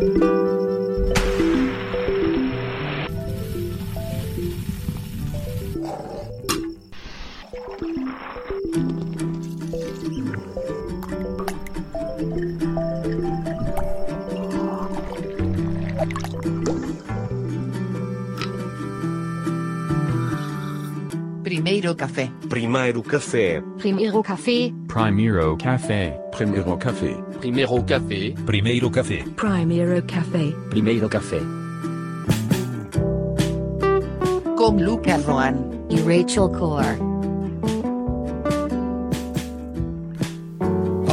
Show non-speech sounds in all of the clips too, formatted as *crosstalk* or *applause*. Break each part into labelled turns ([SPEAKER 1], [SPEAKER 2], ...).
[SPEAKER 1] Thank you.
[SPEAKER 2] Primeiro café.
[SPEAKER 3] Primeiro café.
[SPEAKER 4] Primeiro café.
[SPEAKER 5] Primeiro café.
[SPEAKER 6] Primeiro café.
[SPEAKER 7] Primeiro café.
[SPEAKER 8] Primeiro café.
[SPEAKER 4] Primeiro café.
[SPEAKER 9] Primeiro café.
[SPEAKER 2] Com Lucas Roan
[SPEAKER 4] e Rachel Core.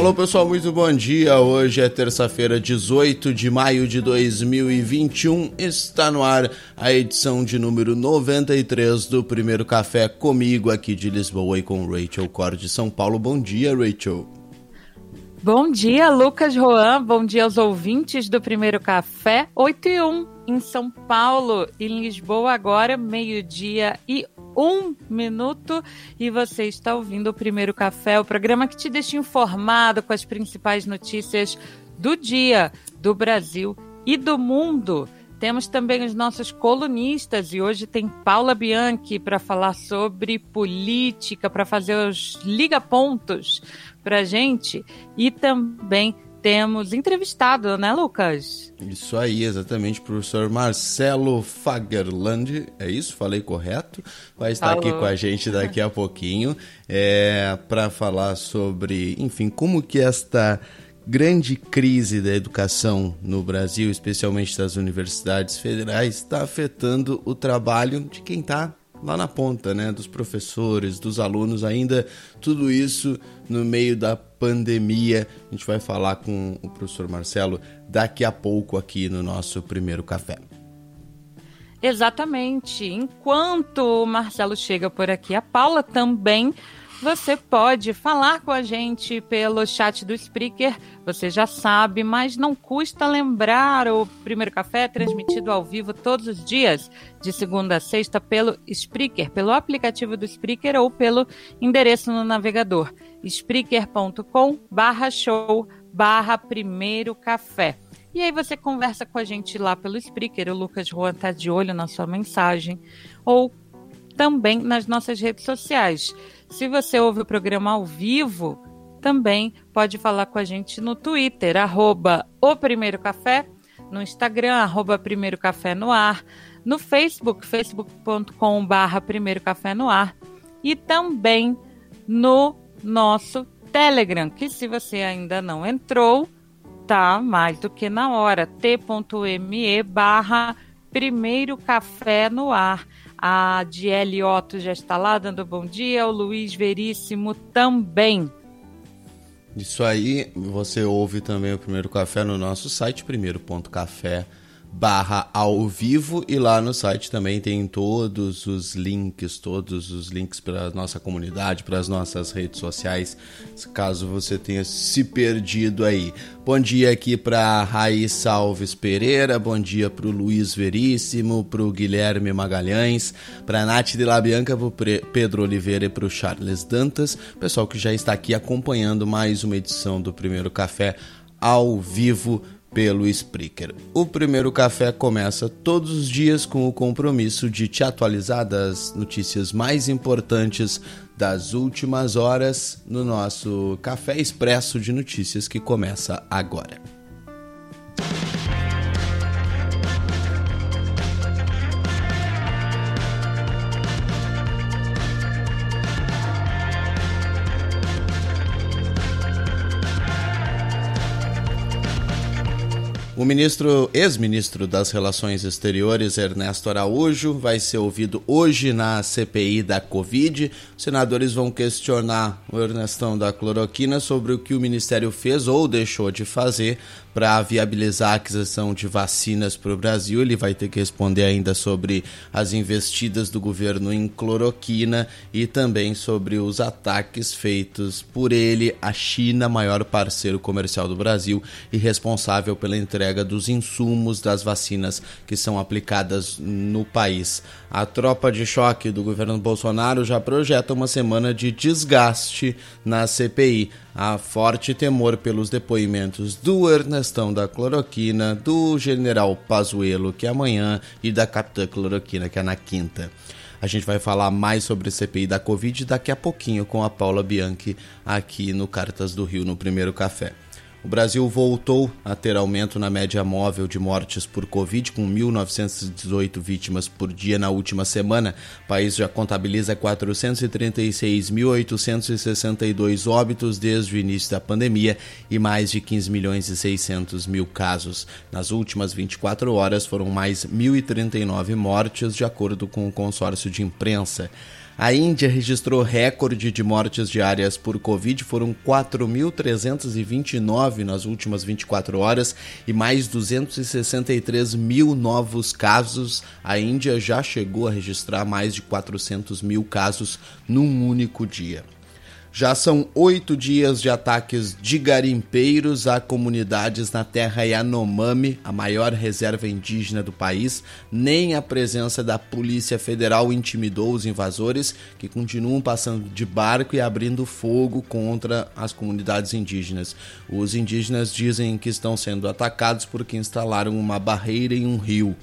[SPEAKER 10] Alô pessoal, muito bom dia. Hoje é terça-feira, 18 de maio de 2021. Está no ar a edição de número 93 do Primeiro Café comigo aqui de Lisboa e com Rachel Core de São Paulo. Bom dia, Rachel.
[SPEAKER 11] Bom dia, Lucas Roan. Bom dia aos ouvintes do Primeiro Café. 8 e 1 em São Paulo. Em Lisboa, agora, meio-dia e um minuto. E você está ouvindo o Primeiro Café, o programa que te deixa informado com as principais notícias do dia, do Brasil e do mundo. Temos também os nossos colunistas e hoje tem Paula Bianchi para falar sobre política, para fazer os liga-pontos para gente e também temos entrevistado, né, Lucas?
[SPEAKER 10] Isso aí, exatamente, professor Marcelo Fagerland, é isso? Falei correto? Vai estar Falou. aqui com a gente daqui a pouquinho é, para falar sobre, enfim, como que esta grande crise da educação no Brasil, especialmente das universidades federais, está afetando o trabalho de quem está lá na ponta, né, dos professores, dos alunos, ainda tudo isso no meio da pandemia. A gente vai falar com o professor Marcelo daqui a pouco aqui no nosso primeiro café.
[SPEAKER 11] Exatamente. Enquanto o Marcelo chega por aqui, a Paula também você pode falar com a gente pelo chat do Spreaker, você já sabe, mas não custa lembrar o Primeiro Café é transmitido ao vivo todos os dias, de segunda a sexta, pelo Spreaker, pelo aplicativo do Spreaker ou pelo endereço no navegador, spreaker.com show Primeiro Café. E aí você conversa com a gente lá pelo Spreaker, o Lucas Juan tá de olho na sua mensagem, ou também nas nossas redes sociais. Se você ouve o programa ao vivo, também pode falar com a gente no Twitter, arroba o Primeiro Café, no Instagram, arroba Primeiro Café no Ar, no Facebook, facebook.com Primeiro Café no Ar, e também no nosso Telegram, que se você ainda não entrou, tá mais do que na hora, t.me barra Primeiro Café no Ar. A Diele Otto já está lá dando bom dia. O Luiz Veríssimo também.
[SPEAKER 10] Isso aí, você ouve também o Primeiro Café no nosso site, primeiro.café.com barra ao vivo e lá no site também tem todos os links, todos os links para nossa comunidade, para as nossas redes sociais, caso você tenha se perdido aí. Bom dia aqui para Raíssa Alves Pereira, bom dia para o Luiz Veríssimo, para o Guilherme Magalhães, para Nath de La Bianca, para Pedro Oliveira e para o Charles Dantas, pessoal que já está aqui acompanhando mais uma edição do Primeiro Café ao vivo pelo Spreaker. O primeiro café começa todos os dias com o compromisso de te atualizar das notícias mais importantes das últimas horas no nosso Café Expresso de Notícias que começa agora. O ministro, ex-ministro das Relações Exteriores, Ernesto Araújo, vai ser ouvido hoje na CPI da Covid. Os senadores vão questionar o Ernestão da cloroquina sobre o que o ministério fez ou deixou de fazer para viabilizar a aquisição de vacinas para o Brasil. Ele vai ter que responder ainda sobre as investidas do governo em cloroquina e também sobre os ataques feitos por ele à China, maior parceiro comercial do Brasil e responsável pela entrega dos insumos das vacinas que são aplicadas no país. A tropa de choque do governo Bolsonaro já projeta uma semana de desgaste na CPI há forte temor pelos depoimentos do Ernestão da Cloroquina, do General Pazuello, que é amanhã, e da Capitã Cloroquina, que é na quinta. A gente vai falar mais sobre a CPI da Covid daqui a pouquinho com a Paula Bianchi aqui no Cartas do Rio, no primeiro café. O Brasil voltou a ter aumento na média móvel de mortes por Covid, com 1.918 vítimas por dia na última semana. O país já contabiliza 436.862 óbitos desde o início da pandemia e mais de 15 milhões e 600 mil casos. Nas últimas 24 horas foram mais 1.039 mortes, de acordo com o consórcio de imprensa. A Índia registrou recorde de mortes diárias por Covid, foram 4.329 nas últimas 24 horas e mais 263 mil novos casos. A Índia já chegou a registrar mais de 400 mil casos num único dia. Já são oito dias de ataques de garimpeiros a comunidades na terra Yanomami, a maior reserva indígena do país. Nem a presença da Polícia Federal intimidou os invasores, que continuam passando de barco e abrindo fogo contra as comunidades indígenas. Os indígenas dizem que estão sendo atacados porque instalaram uma barreira em um rio.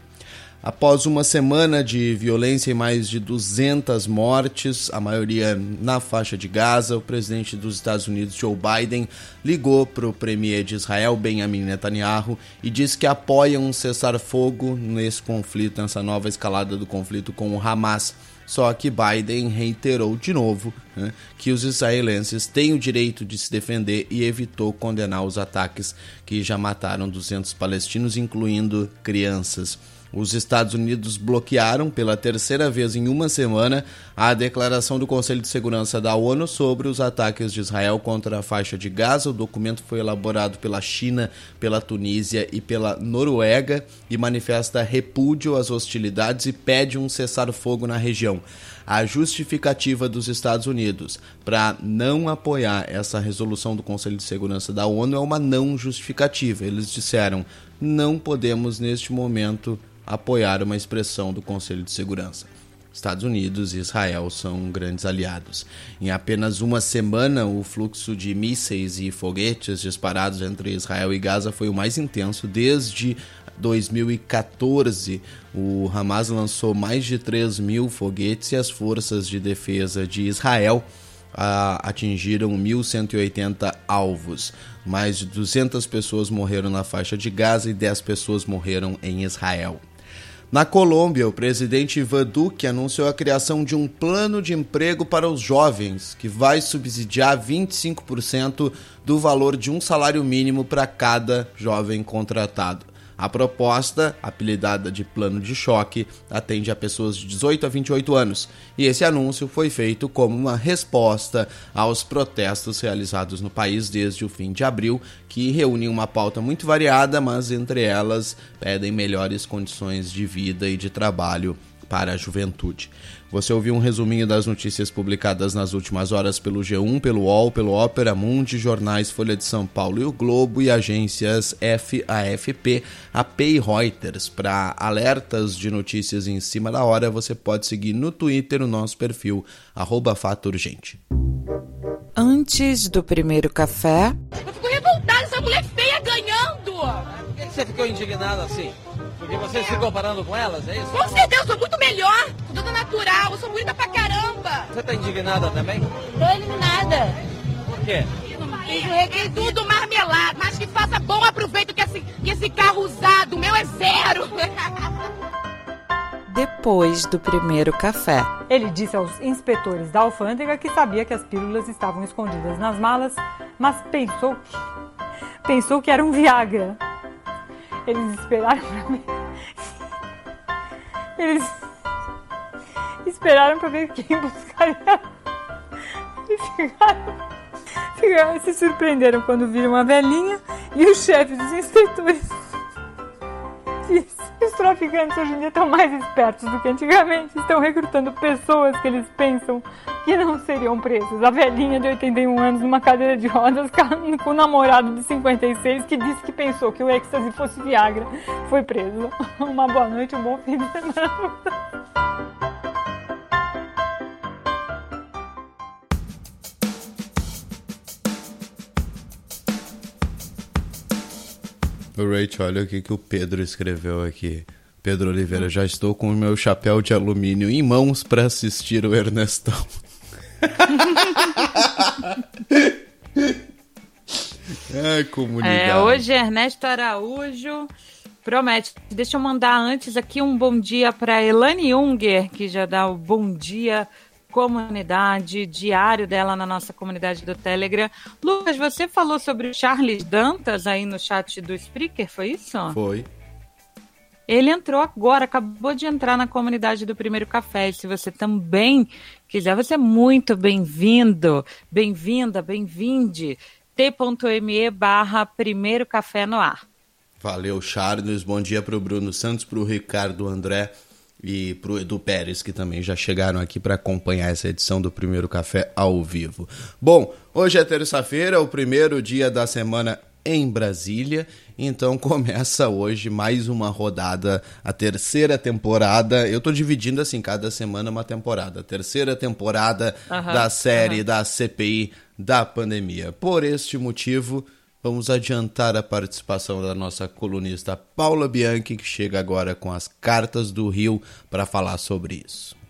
[SPEAKER 10] Após uma semana de violência e mais de 200 mortes, a maioria na faixa de Gaza, o presidente dos Estados Unidos, Joe Biden, ligou para o premier de Israel, Benjamin Netanyahu, e disse que apoia um cessar-fogo nesse conflito, nessa nova escalada do conflito com o Hamas. Só que Biden reiterou de novo né, que os israelenses têm o direito de se defender e evitou condenar os ataques que já mataram 200 palestinos, incluindo crianças. Os Estados Unidos bloquearam pela terceira vez em uma semana a declaração do Conselho de Segurança da ONU sobre os ataques de Israel contra a faixa de Gaza. O documento foi elaborado pela China, pela Tunísia e pela Noruega e manifesta repúdio às hostilidades e pede um cessar-fogo na região. A justificativa dos Estados Unidos para não apoiar essa resolução do Conselho de Segurança da ONU é uma não justificativa. Eles disseram: não podemos neste momento apoiar uma expressão do Conselho de Segurança. Estados Unidos e Israel são grandes aliados. Em apenas uma semana, o fluxo de mísseis e foguetes disparados entre Israel e Gaza foi o mais intenso desde 2014. O Hamas lançou mais de 3 mil foguetes e as forças de defesa de Israel atingiram 1.180 alvos. Mais de 200 pessoas morreram na faixa de Gaza e 10 pessoas morreram em Israel. Na Colômbia, o presidente Ivan Duque anunciou a criação de um plano de emprego para os jovens, que vai subsidiar 25% do valor de um salário mínimo para cada jovem contratado. A proposta, apelidada de plano de choque, atende a pessoas de 18 a 28 anos, e esse anúncio foi feito como uma resposta aos protestos realizados no país desde o fim de abril, que reúnem uma pauta muito variada, mas entre elas pedem melhores condições de vida e de trabalho para a juventude. Você ouviu um resuminho das notícias publicadas nas últimas horas pelo G1, pelo UOL, pelo Ópera Mundi, jornais Folha de São Paulo e o Globo e agências FAFP, AP e Reuters. Para alertas de notícias em cima da hora, você pode seguir no Twitter o nosso perfil, arroba Fato Urgente.
[SPEAKER 11] Antes do primeiro café...
[SPEAKER 3] Eu fico revoltada, essa mulher feia ganhando!
[SPEAKER 5] Você ficou indignada assim? Porque você é. se comparando com elas, é isso?
[SPEAKER 3] Com certeza, eu sou muito melhor. Sou toda natural, eu sou bonita pra caramba.
[SPEAKER 5] Você tá indignada também?
[SPEAKER 3] Tô eliminada.
[SPEAKER 5] Por quê?
[SPEAKER 3] Tem tudo marmelado, mas que faça bom aproveito que esse, que esse carro usado, o meu é zero. *laughs*
[SPEAKER 11] Depois do primeiro café.
[SPEAKER 6] Ele disse aos inspetores da alfândega que sabia que as pílulas estavam escondidas nas malas, mas pensou pensou que era um Viagra. Eles esperaram pra ver. Eles esperaram pra ver quem buscaria. E ficaram, ficaram, se surpreenderam quando viram a velhinha e o chefe dos inspetores. Os traficantes hoje em dia estão mais espertos do que antigamente. Estão recrutando pessoas que eles pensam que não seriam presas. A velhinha de 81 anos numa cadeira de rodas *laughs* com o namorado de 56 que disse que pensou que o êxtase fosse Viagra foi preso. *laughs* Uma boa noite, um bom fim de semana.
[SPEAKER 10] O Rachel, olha o que, que o Pedro escreveu aqui. Pedro Oliveira, já estou com o meu chapéu de alumínio em mãos para assistir o Ernestão. *laughs* Ai, comunidade.
[SPEAKER 11] É, hoje Ernesto Araújo promete. Deixa eu mandar antes aqui um bom dia para Elane Unger, que já dá o bom dia comunidade, diário dela na nossa comunidade do Telegram. Lucas, você falou sobre o Charles Dantas aí no chat do Spreaker, foi isso?
[SPEAKER 10] Foi.
[SPEAKER 11] Ele entrou agora, acabou de entrar na comunidade do Primeiro Café. Se você também quiser, você é muito bem-vindo, bem-vinda, bem-vinde. t.me barra Primeiro Café no Ar.
[SPEAKER 10] Valeu, Charles. Bom dia para o Bruno Santos, para o Ricardo André e para o Edu Pérez, que também já chegaram aqui para acompanhar essa edição do Primeiro Café ao vivo. Bom, hoje é terça-feira, o primeiro dia da semana em Brasília, então *laughs* começa hoje mais uma rodada, a terceira temporada. Eu estou dividindo assim, cada semana uma temporada. A terceira temporada
[SPEAKER 11] Aham,
[SPEAKER 10] da série
[SPEAKER 11] aham.
[SPEAKER 10] da CPI da pandemia. Por este motivo, vamos adiantar a participação da nossa colunista Paula Bianchi, que chega agora com as cartas do Rio para falar sobre isso.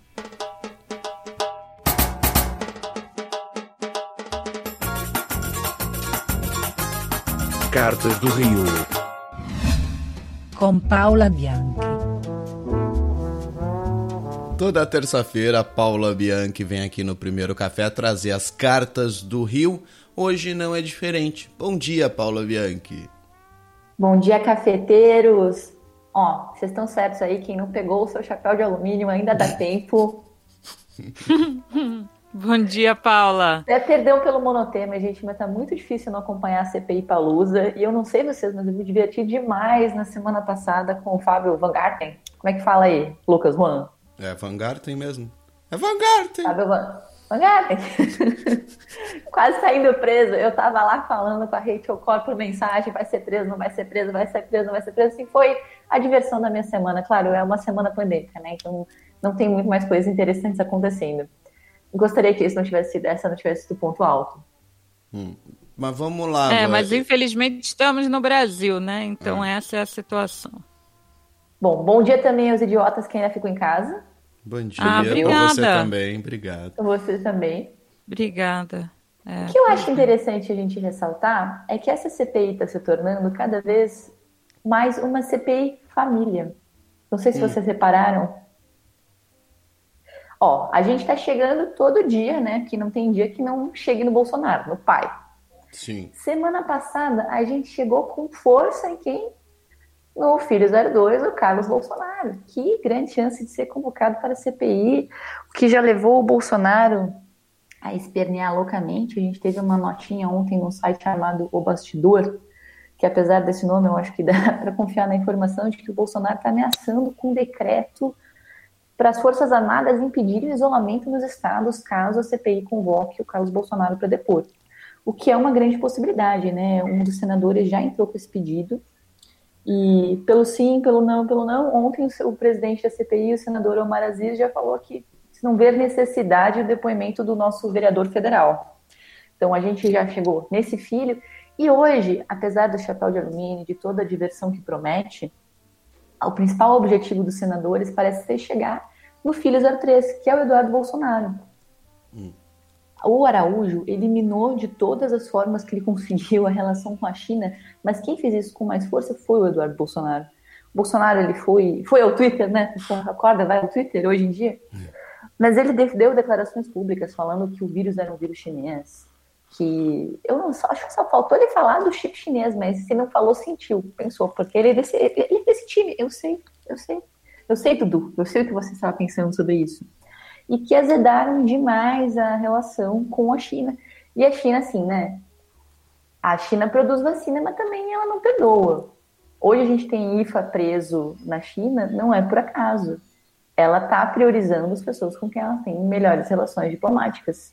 [SPEAKER 7] Cartas do Rio.
[SPEAKER 4] Com Paula Bianchi.
[SPEAKER 10] Toda terça-feira, a Paula Bianchi vem aqui no Primeiro Café trazer as cartas do Rio. Hoje não é diferente. Bom dia, Paula Bianchi.
[SPEAKER 8] Bom dia, cafeteiros! Ó, vocês estão certos aí, quem não pegou o seu chapéu de alumínio ainda dá *laughs* tempo. *laughs*
[SPEAKER 11] Bom dia, Paula.
[SPEAKER 8] Até perdeu pelo monotema, gente, mas tá muito difícil não acompanhar a CPI Palusa. E eu não sei vocês, mas eu me diverti demais na semana passada com o Fábio Van Garten. Como é que fala aí, Lucas Juan?
[SPEAKER 10] É Van Garten mesmo. É Van Garten.
[SPEAKER 8] Fábio Van, Van Garten. *laughs* Quase saindo preso. Eu tava lá falando com a Rachel Cor por mensagem, vai ser preso, não vai ser preso, vai ser preso, não vai ser preso. Assim, foi a diversão da minha semana. Claro, é uma semana pandêmica, né? Então não tem muito mais coisas interessantes acontecendo. Gostaria que isso não tivesse sido, essa não tivesse sido o ponto alto.
[SPEAKER 10] Hum. Mas vamos lá.
[SPEAKER 11] É, mas infelizmente estamos no Brasil, né? Então essa é a situação.
[SPEAKER 8] Bom, bom dia também aos idiotas que ainda ficam em casa.
[SPEAKER 10] Bom dia
[SPEAKER 11] Ah, obrigada.
[SPEAKER 10] você também. Obrigado.
[SPEAKER 8] Vocês também.
[SPEAKER 11] Obrigada. É.
[SPEAKER 8] O que eu acho interessante a gente ressaltar é que essa CPI está se tornando cada vez mais uma CPI família. Não sei se vocês repararam. Ó, a gente está chegando todo dia, né? Que não tem dia que não chegue no Bolsonaro, no pai.
[SPEAKER 10] Sim.
[SPEAKER 8] Semana passada a gente chegou com força em quem? No filho 02, o Carlos Bolsonaro. Que grande chance de ser convocado para a CPI, o que já levou o Bolsonaro a espernear loucamente. A gente teve uma notinha ontem num site chamado O Bastidor, que apesar desse nome eu acho que dá *laughs* para confiar na informação de que o Bolsonaro está ameaçando com decreto para as Forças Armadas impedirem o isolamento nos estados caso a CPI convoque o Carlos Bolsonaro para depor. O que é uma grande possibilidade, né? Um dos senadores já entrou com esse pedido. E pelo sim, pelo não, pelo não, ontem o presidente da CPI, o senador Omar Aziz, já falou que não vê necessidade do depoimento do nosso vereador federal. Então a gente já chegou nesse filho. E hoje, apesar do chapéu de alumínio, de toda a diversão que promete, o principal objetivo dos senadores parece ser chegar no filho 03, que é o Eduardo Bolsonaro. O Araújo eliminou de todas as formas que ele conseguiu a relação com a China, mas quem fez isso com mais força foi o Eduardo Bolsonaro. O Bolsonaro ele foi, foi ao Twitter, né? Você acorda, vai ao Twitter hoje em dia. Mas ele deu declarações públicas falando que o vírus era um vírus chinês, que eu não só, acho que só faltou ele falar do chip chinês, mas se não falou, sentiu, pensou, porque ele é desse, ele é desse time, eu sei, eu sei, eu sei, Dudu, eu sei o que você estava pensando sobre isso. E que azedaram demais a relação com a China. E a China, assim, né? A China produz vacina, mas também ela não perdoa. Hoje a gente tem IFA preso na China, não é por acaso. Ela está priorizando as pessoas com quem ela tem melhores relações diplomáticas.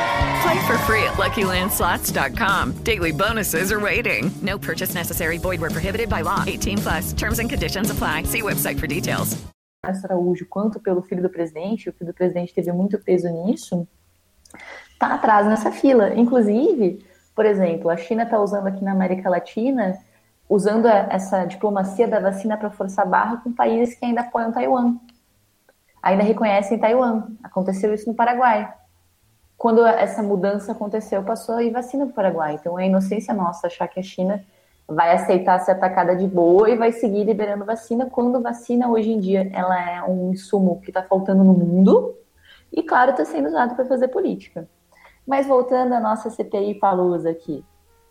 [SPEAKER 7] Play for free at LuckyLandSlots.com. Daily bonuses are waiting. No purchase necessary. Void where prohibited by law. 18 plus. Terms and conditions apply. See website for details.
[SPEAKER 8] Araújo quanto pelo filho do presidente, o filho do presidente teve muito peso nisso, tá atrás nessa fila. Inclusive, por exemplo, a China está usando aqui na América Latina, usando essa diplomacia da vacina para forçar barra com países que ainda apoiam Taiwan. Ainda reconhecem Taiwan. Aconteceu isso no Paraguai. Quando essa mudança aconteceu, passou a vacina para o Paraguai. Então é inocência nossa achar que a China vai aceitar ser atacada de boa e vai seguir liberando vacina, quando vacina hoje em dia ela é um insumo que está faltando no mundo e, claro, está sendo usado para fazer política. Mas voltando à nossa CPI Palusa aqui,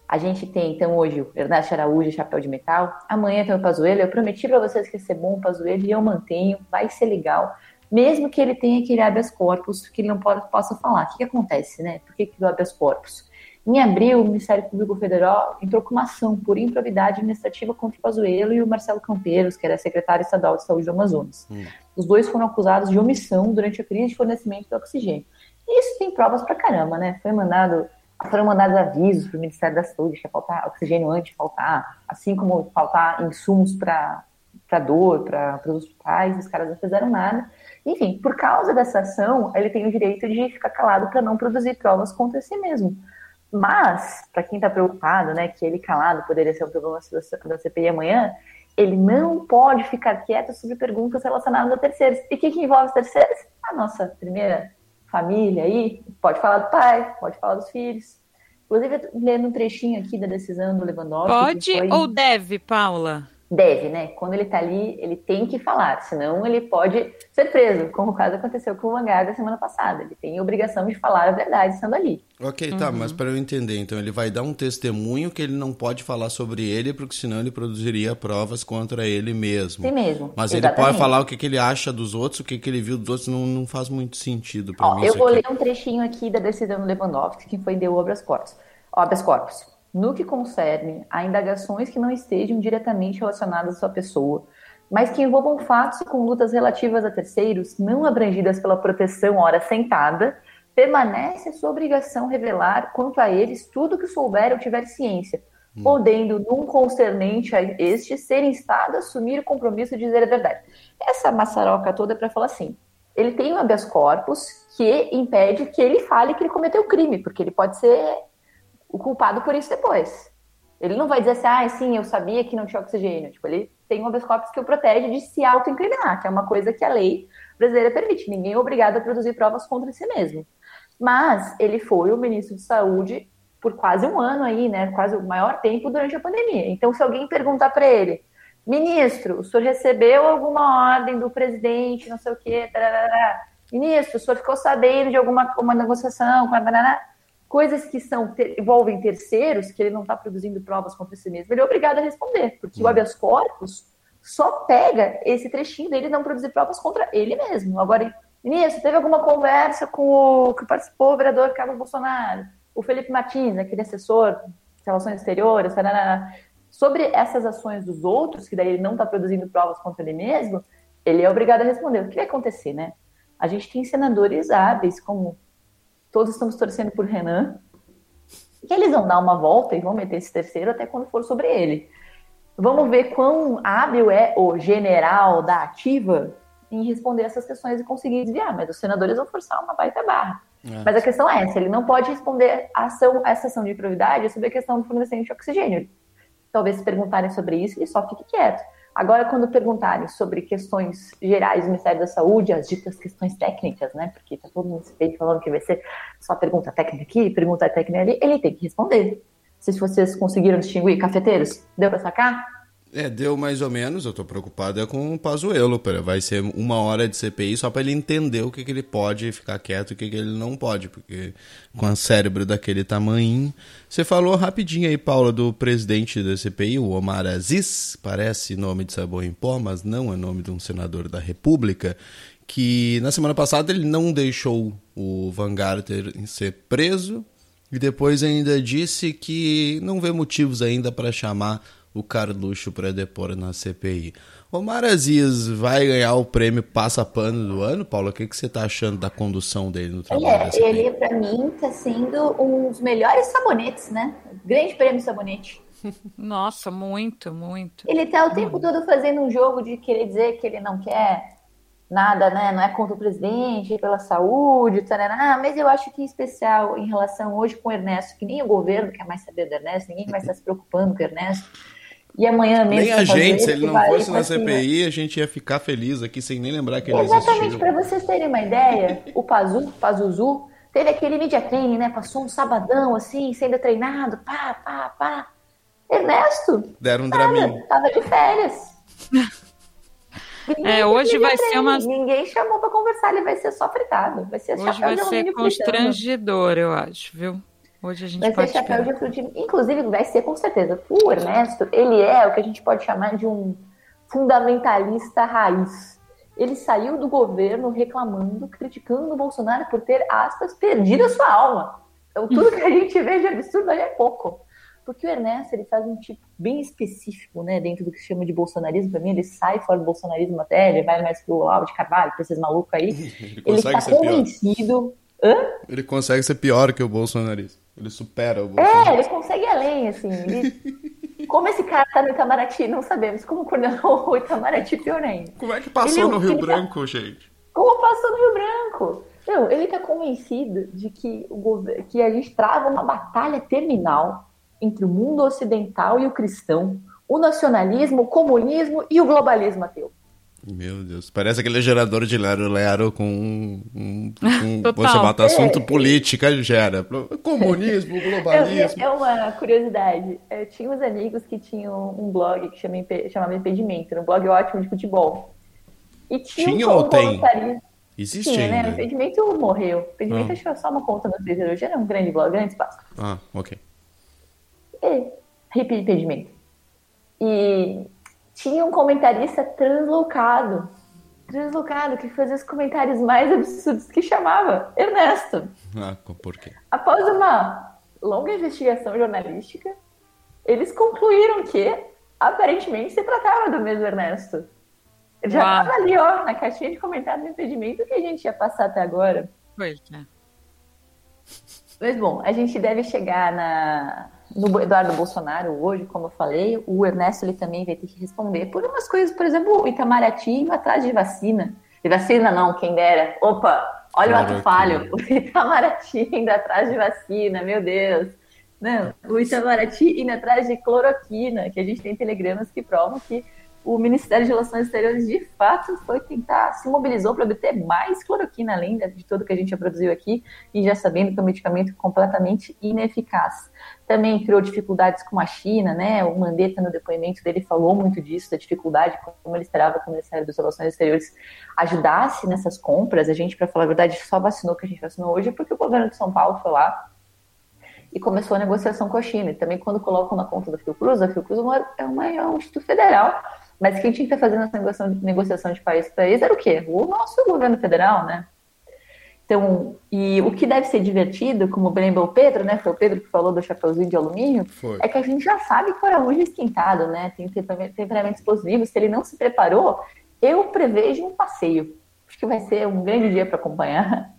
[SPEAKER 8] a gente tem então hoje o Ernesto Araújo, Chapéu de Metal, amanhã tem o Pazuello, eu prometi para vocês que ia ser bom o Pazuello e eu mantenho, vai ser legal, mesmo que ele tenha aquele habeas corpus que ele não pode, possa falar. O que, que acontece, né? Por que, que o habeas corpus? Em abril, o Ministério Público Federal entrou com uma ação por improbidade administrativa contra o Pazuello e o Marcelo Campeiros, que era secretário estadual de saúde do Amazonas. Hum. Os dois foram acusados de omissão durante a crise de fornecimento de oxigênio. E isso tem provas pra caramba, né? Foi mandado, foram mandados avisos para o Ministério da Saúde que ia faltar oxigênio antes de faltar, assim como faltar insumos para dor, para os hospitais, os caras não fizeram nada. Enfim, por causa dessa ação, ele tem o direito de ficar calado para não produzir provas contra si mesmo. Mas, para quem está preocupado, né, que ele calado poderia ser o problema da CPI amanhã, ele não pode ficar quieto sobre perguntas relacionadas a terceiros. E o que, que envolve os terceiros? A nossa primeira família aí, pode falar do pai, pode falar dos filhos. Inclusive, lendo um trechinho aqui da decisão do Lewandowski.
[SPEAKER 11] Pode foi... ou deve, Paula?
[SPEAKER 8] Deve, né? Quando ele tá ali, ele tem que falar, senão ele pode ser preso, como o caso aconteceu com o Vanguard da semana passada. Ele tem a obrigação de falar a verdade estando ali.
[SPEAKER 10] Ok, tá, uhum. mas para eu entender, então ele vai dar um testemunho que ele não pode falar sobre ele, porque senão ele produziria provas contra ele mesmo.
[SPEAKER 8] Sim mesmo.
[SPEAKER 10] Mas exatamente. ele pode falar o que, que ele acha dos outros, o que, que ele viu dos outros, não, não faz muito sentido para mim.
[SPEAKER 8] Eu vou aqui. ler um trechinho aqui da decisão do Lewandowski, que foi deu obras corpus. Obras corpus no que concerne a indagações que não estejam diretamente relacionadas à sua pessoa, mas que envolvam fatos e condutas relativas a terceiros não abrangidas pela proteção hora sentada, permanece sua obrigação revelar quanto a eles tudo que souber ou tiver ciência, hum. podendo, num concernente a este, ser instado a assumir o compromisso de dizer a verdade. Essa maçaroca toda é para falar assim, ele tem um habeas corpus que impede que ele fale que ele cometeu crime, porque ele pode ser o culpado por isso depois. Ele não vai dizer assim, ah, sim, eu sabia que não tinha oxigênio. Tipo, ele tem um habeas que o protege de se autoincriminar, que é uma coisa que a lei brasileira permite. Ninguém é obrigado a produzir provas contra si mesmo. Mas ele foi o ministro de Saúde por quase um ano aí, né? Quase o maior tempo durante a pandemia. Então, se alguém perguntar para ele, ministro, o senhor recebeu alguma ordem do presidente, não sei o quê, tarará. ministro, o senhor ficou sabendo de alguma uma negociação com a coisas que são ter, envolvem terceiros, que ele não está produzindo provas contra si mesmo, ele é obrigado a responder, porque o uhum. habeas corpus só pega esse trechinho dele não produzir provas contra ele mesmo. Agora, ministro, teve alguma conversa com o que participou o vereador Carlos Bolsonaro, o Felipe Martins, aquele assessor de relações exteriores, tarará, Sobre essas ações dos outros, que daí ele não está produzindo provas contra ele mesmo, ele é obrigado a responder. O que vai acontecer, né? A gente tem senadores hábeis, como todos estamos torcendo por Renan, que eles vão dar uma volta e vão meter esse terceiro até quando for sobre ele. Vamos ver quão hábil é o general da ativa em responder essas questões e conseguir desviar, mas os senadores vão forçar uma baita barra. É. Mas a questão é essa, ele não pode responder a ação, essa ação de improvidade sobre a questão do fornecimento de oxigênio. Talvez se perguntarem sobre isso, ele só fique quieto. Agora, quando perguntarem sobre questões gerais do Ministério da Saúde, as ditas questões técnicas, né? Porque tá todo mundo se falando que vai ser só pergunta técnica aqui, pergunta técnica ali, ele tem que responder. Se vocês conseguiram distinguir cafeteiros, deu para sacar?
[SPEAKER 10] É, deu mais ou menos. Eu tô preocupado é com o Pazuello. Vai ser uma hora de CPI só para ele entender o que, que ele pode ficar quieto e o que, que ele não pode, porque com o cérebro daquele tamanho. Você falou rapidinho aí, Paula, do presidente da CPI, o Omar Aziz, parece nome de sabor em pó, mas não é nome de um senador da República, que na semana passada ele não deixou o Van Garter ser preso e depois ainda disse que não vê motivos ainda para chamar o Carluxo para depor na CPI. Omar Aziz vai ganhar o prêmio Passa Pano do ano, Paulo? O que, que você está achando da condução dele no trabalho?
[SPEAKER 8] Ele, ele para mim, está sendo um dos melhores sabonetes, né? Grande prêmio sabonete. *laughs*
[SPEAKER 11] Nossa, muito, muito.
[SPEAKER 8] Ele está o tempo todo fazendo um jogo de querer dizer que ele não quer nada, né? Não é contra o presidente, pela saúde, tarará, mas eu acho que em especial em relação hoje com o Ernesto, que nem o governo quer mais saber do Ernesto, ninguém vai estar se preocupando com o Ernesto. E amanhã mesmo.
[SPEAKER 10] Nem a gente, se ele não fosse na CPI, a gente ia ficar feliz aqui sem nem lembrar que ele
[SPEAKER 8] Exatamente, para vocês terem uma ideia, o Pazu, Pazuzu, teve aquele media training, né? Passou um sabadão assim, sendo treinado, pá, pá, pá. Ernesto.
[SPEAKER 10] Deram um draminho.
[SPEAKER 8] Tava de férias.
[SPEAKER 11] é, hoje vai ser uma.
[SPEAKER 8] Ninguém chamou para conversar, ele vai ser só fritado. Vai ser
[SPEAKER 11] hoje vai ser constrangedor, eu acho, viu? Hoje a gente
[SPEAKER 8] vai
[SPEAKER 11] pode
[SPEAKER 8] ser chapéu de frutinho. Inclusive, vai ser com certeza. O Ernesto, ele é o que a gente pode chamar de um fundamentalista raiz. Ele saiu do governo reclamando, criticando o Bolsonaro por ter, aspas, perdido a sua alma. Então, tudo que a *laughs* gente vê de absurdo aí é pouco. Porque o Ernesto, ele faz um tipo bem específico, né, dentro do que se chama de bolsonarismo. Para mim, ele sai fora do bolsonarismo até, ele vai mais pro Olavo de Carvalho, para esses malucos aí. *laughs* ele, ele tá convencido... Hã?
[SPEAKER 10] Ele consegue ser pior que o bolsonarismo. Ele supera o Bolsonaro.
[SPEAKER 8] É, ele consegue além, assim. Ele... Como esse cara tá no Itamaraty, não sabemos. Como coordenou *laughs* o Itamaraty, pior ainda.
[SPEAKER 10] Como é que passou ele, no Rio tá Branco, tá... gente?
[SPEAKER 8] Como passou no Rio Branco? Não, ele tá convencido de que, o governo, que a gente trava uma batalha terminal entre o mundo ocidental e o cristão, o nacionalismo, o comunismo e o globalismo ateu.
[SPEAKER 10] Meu Deus, parece aquele gerador de Lero Lero com um, um, um *laughs* você bota assunto é, política, gera. Comunismo, *laughs* globalismo.
[SPEAKER 8] É, é uma curiosidade. Eu tinha uns amigos que tinham um blog que chama, chamava Impedimento, um blog ótimo de futebol. E tinha,
[SPEAKER 10] tinha um ou tem? Existe
[SPEAKER 8] tinha,
[SPEAKER 10] ainda.
[SPEAKER 8] né? O Impedimento morreu. O Impedimento ah. acho que é só uma conta no Twitter. Hoje era um grande blog, grande espaço.
[SPEAKER 10] Ah, ok.
[SPEAKER 8] E, hip impedimento. E tinha um comentarista translocado. Translocado, que fazia os comentários mais absurdos, que chamava Ernesto.
[SPEAKER 10] Ah, por quê?
[SPEAKER 8] Após uma longa investigação jornalística, eles concluíram que, aparentemente, se tratava do mesmo Ernesto. Ele já estava ali, ó, na caixinha de comentários do impedimento que a gente ia passar até agora.
[SPEAKER 11] Pois, né?
[SPEAKER 8] Mas, bom, a gente deve chegar na, no Eduardo Bolsonaro hoje, como eu falei, o Ernesto ele também vai ter que responder por umas coisas, por exemplo, o Itamaraty indo atrás de vacina. De vacina não, quem dera. Opa, olha claro o ato falho. *laughs* O Itamaraty indo atrás de vacina, meu Deus. Não, o Itamaraty indo atrás de cloroquina, que a gente tem telegramas que provam que o Ministério de Relações Exteriores de fato foi tentar, se mobilizou para obter mais cloroquina, além de tudo que a gente já produziu aqui, e já sabendo que é um medicamento completamente ineficaz. Também criou dificuldades com a China, né? O Mandetta, no depoimento dele, falou muito disso, da dificuldade, como ele esperava que o Ministério das Relações Exteriores ajudasse nessas compras. A gente, para falar a verdade, só vacinou que a gente vacinou hoje porque o governo de São Paulo foi lá e começou a negociação com a China. E também, quando colocam na conta da Fiocruz, a Fiocruz é, uma, é, é um instituto federal mas quem tinha que estar fazendo essa negociação, negociação de país para país era o quê? O nosso governo federal, né? Então, e o que deve ser divertido, como bem lembrou o Pedro, né? Foi o Pedro que falou do chapeuzinho de alumínio,
[SPEAKER 10] Foi.
[SPEAKER 8] é que a gente já sabe que o Araújo é esquentado, né? Tem temperamento temperamento explosivo. Se ele não se preparou, eu prevejo um passeio. Acho que vai ser um grande dia para acompanhar.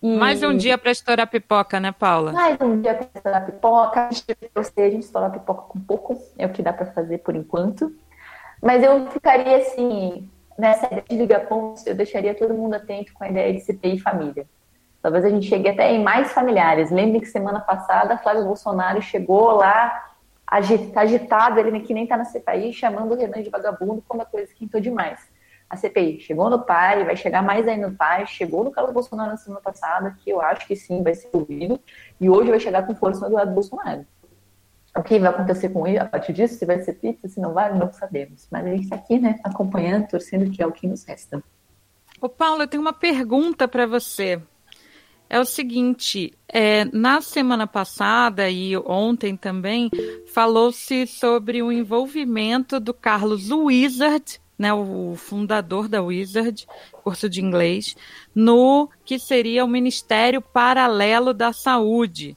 [SPEAKER 8] E-
[SPEAKER 11] Mais um dia para estourar pipoca, né, Paula?
[SPEAKER 8] mais um dia para estourar pipoca. A gente, eu sei, a gente estoura pipoca com pouco, é o que dá para fazer por enquanto. Mas eu ficaria assim, nessa ideia de ligar pontos, eu deixaria todo mundo atento com a ideia de CPI família. Talvez a gente chegue até em mais familiares. Lembre que semana passada Flávio Bolsonaro chegou lá tá agitado, ele que nem tá na CPI, chamando o Renan de vagabundo quando a coisa esquentou demais. A CPI chegou no pai, vai chegar mais aí no pai, chegou no Carlos Bolsonaro na semana passada, que eu acho que sim, vai ser ouvido, e hoje vai chegar com força no Eduardo Bolsonaro. O que vai acontecer com ele a partir disso? Se vai ser pizza, se não vai, não sabemos. Mas a gente está aqui, né, acompanhando, torcendo, que é o que nos resta.
[SPEAKER 11] Ô, Paulo, eu tenho uma pergunta para você. É o seguinte, é, na semana passada e ontem também, falou-se sobre o envolvimento do Carlos Wizard, né, o fundador da Wizard, curso de inglês, no que seria o Ministério Paralelo da Saúde.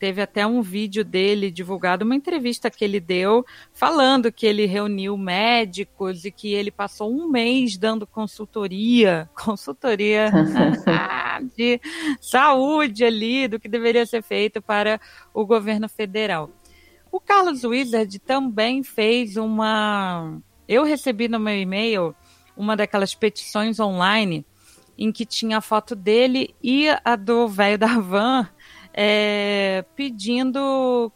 [SPEAKER 11] Teve até um vídeo dele divulgado, uma entrevista que ele deu, falando que ele reuniu médicos e que ele passou um mês dando consultoria, *laughs* consultoria de saúde ali, do que deveria ser feito para o governo federal. O Carlos Wizard também fez uma. Eu recebi no meu e-mail uma daquelas petições online em que tinha a foto dele e a do velho da *laughs* van é, pedindo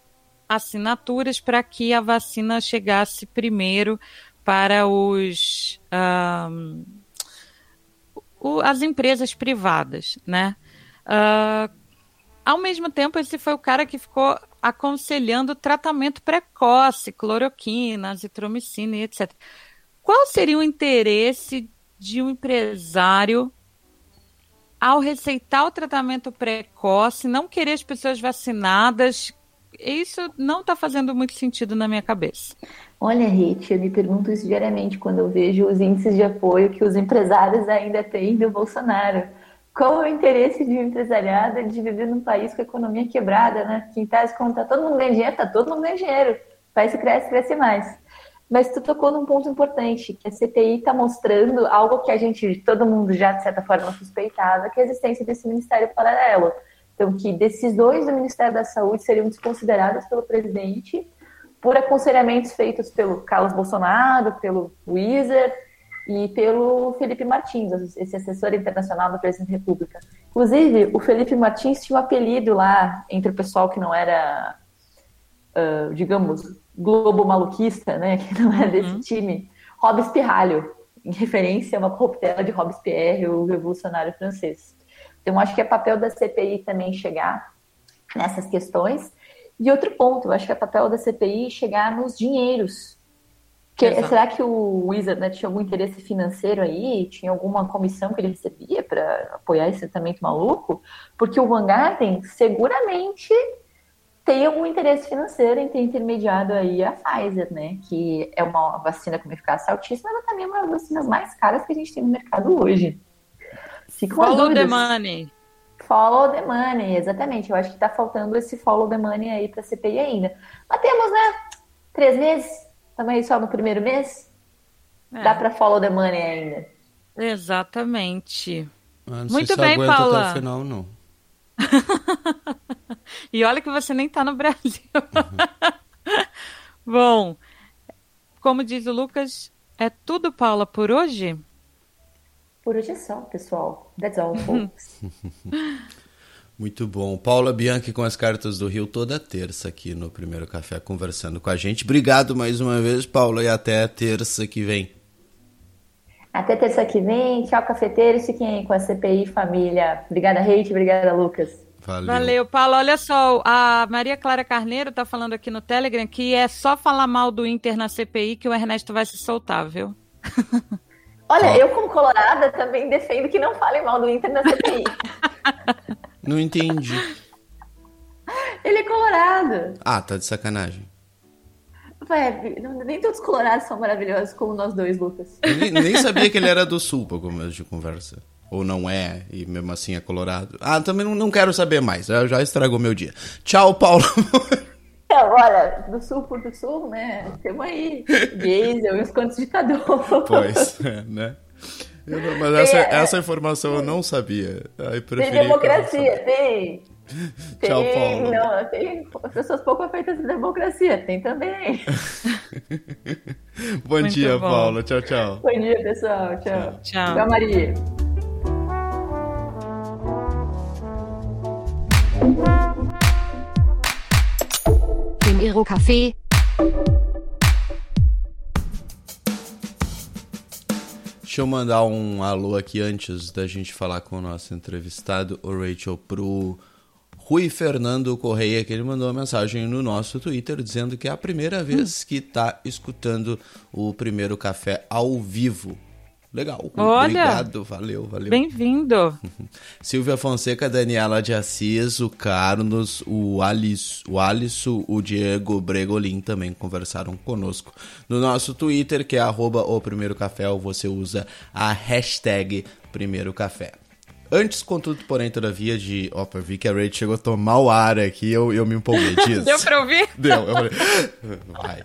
[SPEAKER 11] assinaturas para que a vacina chegasse primeiro para os ahm, o- as empresas privadas, né? Ah, ao mesmo tempo, esse foi o cara que ficou aconselhando tratamento precoce, cloroquina, azitromicina e etc. Qual seria o interesse de um empresário ao receitar o tratamento precoce, não querer as pessoas vacinadas? Isso não está fazendo muito sentido na minha cabeça.
[SPEAKER 8] Olha, Rite, eu me pergunto isso diariamente quando eu vejo os índices de apoio que os empresários ainda têm do Bolsonaro. Qual é o interesse de um empresariado de viver num país com a economia quebrada, né? Quem tá quando tá todo mundo ganhando dinheiro, tá todo mundo ganhando dinheiro. O país cresce, cresce mais. Mas tu tocou num ponto importante, que a CPI está mostrando algo que a gente, todo mundo já, de certa forma, suspeitava, que é a existência desse ministério paralelo. Então, que decisões do Ministério da Saúde seriam desconsideradas pelo presidente por aconselhamentos feitos pelo Carlos Bolsonaro, pelo Wizard e pelo Felipe Martins, esse assessor internacional do presidente da República. Inclusive, o Felipe Martins tinha um apelido lá entre o pessoal que não era, uh, digamos, globo maluquista, né, que não é desse time, Robespirralho, em referência a uma corruptela de Robespierre, o revolucionário francês. Então, acho que é papel da CPI também chegar nessas questões. E outro ponto, eu acho que é papel da CPI chegar nos dinheiros. Que, será que o Wizard né, tinha algum interesse financeiro aí? Tinha alguma comissão que ele recebia para apoiar esse tratamento maluco? Porque o Van seguramente tem algum interesse financeiro em ter intermediado aí a Pfizer, né? Que é uma vacina com eficácia altíssima, mas também é uma das vacinas mais caras que a gente tem no mercado hoje. Ficam
[SPEAKER 11] Follow the money.
[SPEAKER 8] Follow the money, exatamente. Eu acho que tá faltando esse follow the money aí pra CPI ainda. Mas temos, né? Três meses? Aí só no primeiro mês?
[SPEAKER 11] É.
[SPEAKER 8] Dá pra follow the money ainda.
[SPEAKER 11] Exatamente.
[SPEAKER 10] Ah, não
[SPEAKER 11] Muito
[SPEAKER 10] sei se
[SPEAKER 11] bem, Paula.
[SPEAKER 10] até o final, não. *laughs* *laughs*
[SPEAKER 11] E olha que você nem tá no Brasil. *laughs* Bom, como diz o Lucas, é tudo, Paula, por hoje?
[SPEAKER 8] Por hoje é só, pessoal. That's all, *laughs* folks.
[SPEAKER 10] Muito bom. Paula Bianchi com as cartas do Rio toda terça aqui no Primeiro Café conversando com a gente. Obrigado mais uma vez, Paula, e até terça que vem.
[SPEAKER 8] Até terça que vem. Tchau, cafeteiros. Fiquem aí com a CPI família. Obrigada, Reit. Obrigada, Lucas.
[SPEAKER 10] Valeu.
[SPEAKER 11] Valeu, Paulo. Olha só, a Maria Clara Carneiro tá falando aqui no Telegram que é só falar mal do Inter na CPI que o Ernesto vai se soltar, viu? *laughs*
[SPEAKER 8] Olha,
[SPEAKER 10] Ó.
[SPEAKER 8] eu como colorada também defendo que não falem mal do Inter na CPI. *laughs*
[SPEAKER 10] Não entendi.
[SPEAKER 8] Ele é colorado.
[SPEAKER 10] Ah, tá de sacanagem.
[SPEAKER 8] Não- nem todos os colorados são maravilhosos como nós dois, Lucas.
[SPEAKER 10] Eu nem, nem sabia que ele era do Sul pra começo de conversa. Ou não é, e mesmo assim é colorado. Ah, também não, não quero saber mais, já, já estragou meu dia. Tchau, Paulo.
[SPEAKER 8] É, *laughs* olha, do sul por do sul, né? Temos aí diesel e uns quantos de cada um.
[SPEAKER 10] Pois, é, né? Não- mas essa, essa informação eu não sabia. Aí
[SPEAKER 8] Tem democracia, tem.
[SPEAKER 10] Tchau,
[SPEAKER 8] tem,
[SPEAKER 10] Paulo.
[SPEAKER 8] Não, tem pessoas pouco afeitas de democracia, tem também. *laughs*
[SPEAKER 10] Bom
[SPEAKER 8] Muito
[SPEAKER 10] dia,
[SPEAKER 8] bom.
[SPEAKER 10] Paulo. Tchau, tchau.
[SPEAKER 8] Bom dia, pessoal. Tchau.
[SPEAKER 11] Tchau.
[SPEAKER 8] Tchau, Maria.
[SPEAKER 4] Primeiro café.
[SPEAKER 10] Deixa eu mandar um alô aqui antes da gente falar com o nosso entrevistado, o Rachel, pro Rui Fernando Correia, que ele mandou uma mensagem no nosso Twitter dizendo que é a primeira vez que tá escutando o primeiro café ao vivo. Legal.
[SPEAKER 11] Olha!
[SPEAKER 10] Obrigado, valeu, valeu.
[SPEAKER 11] Bem-vindo. *laughs*
[SPEAKER 10] Silvia Fonseca, Daniela de Assis, o Carlos, o Alice, o Alisson, o Diego Bregolin também conversaram conosco. No nosso Twitter, que é arroba o primeiro café, ou você usa a hashtag primeiro café. Antes, contudo, porém, todavia, de... Opa, vi que a Rachel chegou a tomar o ar aqui, eu, eu me empolguei *laughs* disso.
[SPEAKER 11] Deu pra ouvir?
[SPEAKER 10] Deu, eu falei... *laughs* Vai.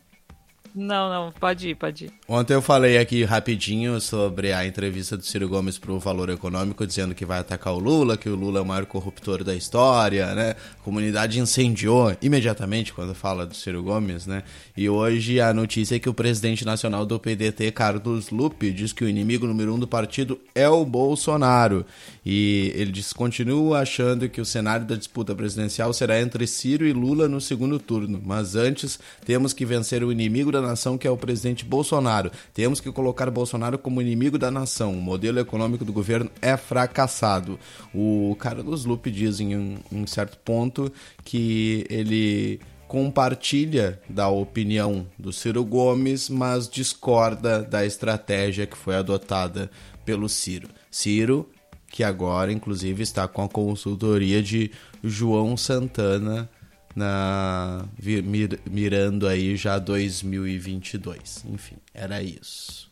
[SPEAKER 11] Não, não, pode ir, pode ir.
[SPEAKER 10] Ontem eu falei aqui rapidinho sobre a entrevista do Ciro Gomes para o Valor Econômico, dizendo que vai atacar o Lula, que o Lula é o maior corruptor da história, né? A comunidade incendiou imediatamente quando fala do Ciro Gomes, né? E hoje a notícia é que o presidente nacional do PDT, Carlos Lupe, diz que o inimigo número um do partido é o Bolsonaro. E ele diz continua achando que o cenário da disputa presidencial será entre Ciro e Lula no segundo turno. Mas antes temos que vencer o inimigo da nação, que é o presidente Bolsonaro. Temos que colocar Bolsonaro como inimigo da nação. O modelo econômico do governo é fracassado. O Carlos Lupe diz em um, certo ponto que ele compartilha da opinião do Ciro Gomes, mas discorda da estratégia que foi adotada pelo Ciro. Ciro, que agora inclusive está com a consultoria de João Santana na mir- mirando aí já 2022. Enfim, era isso.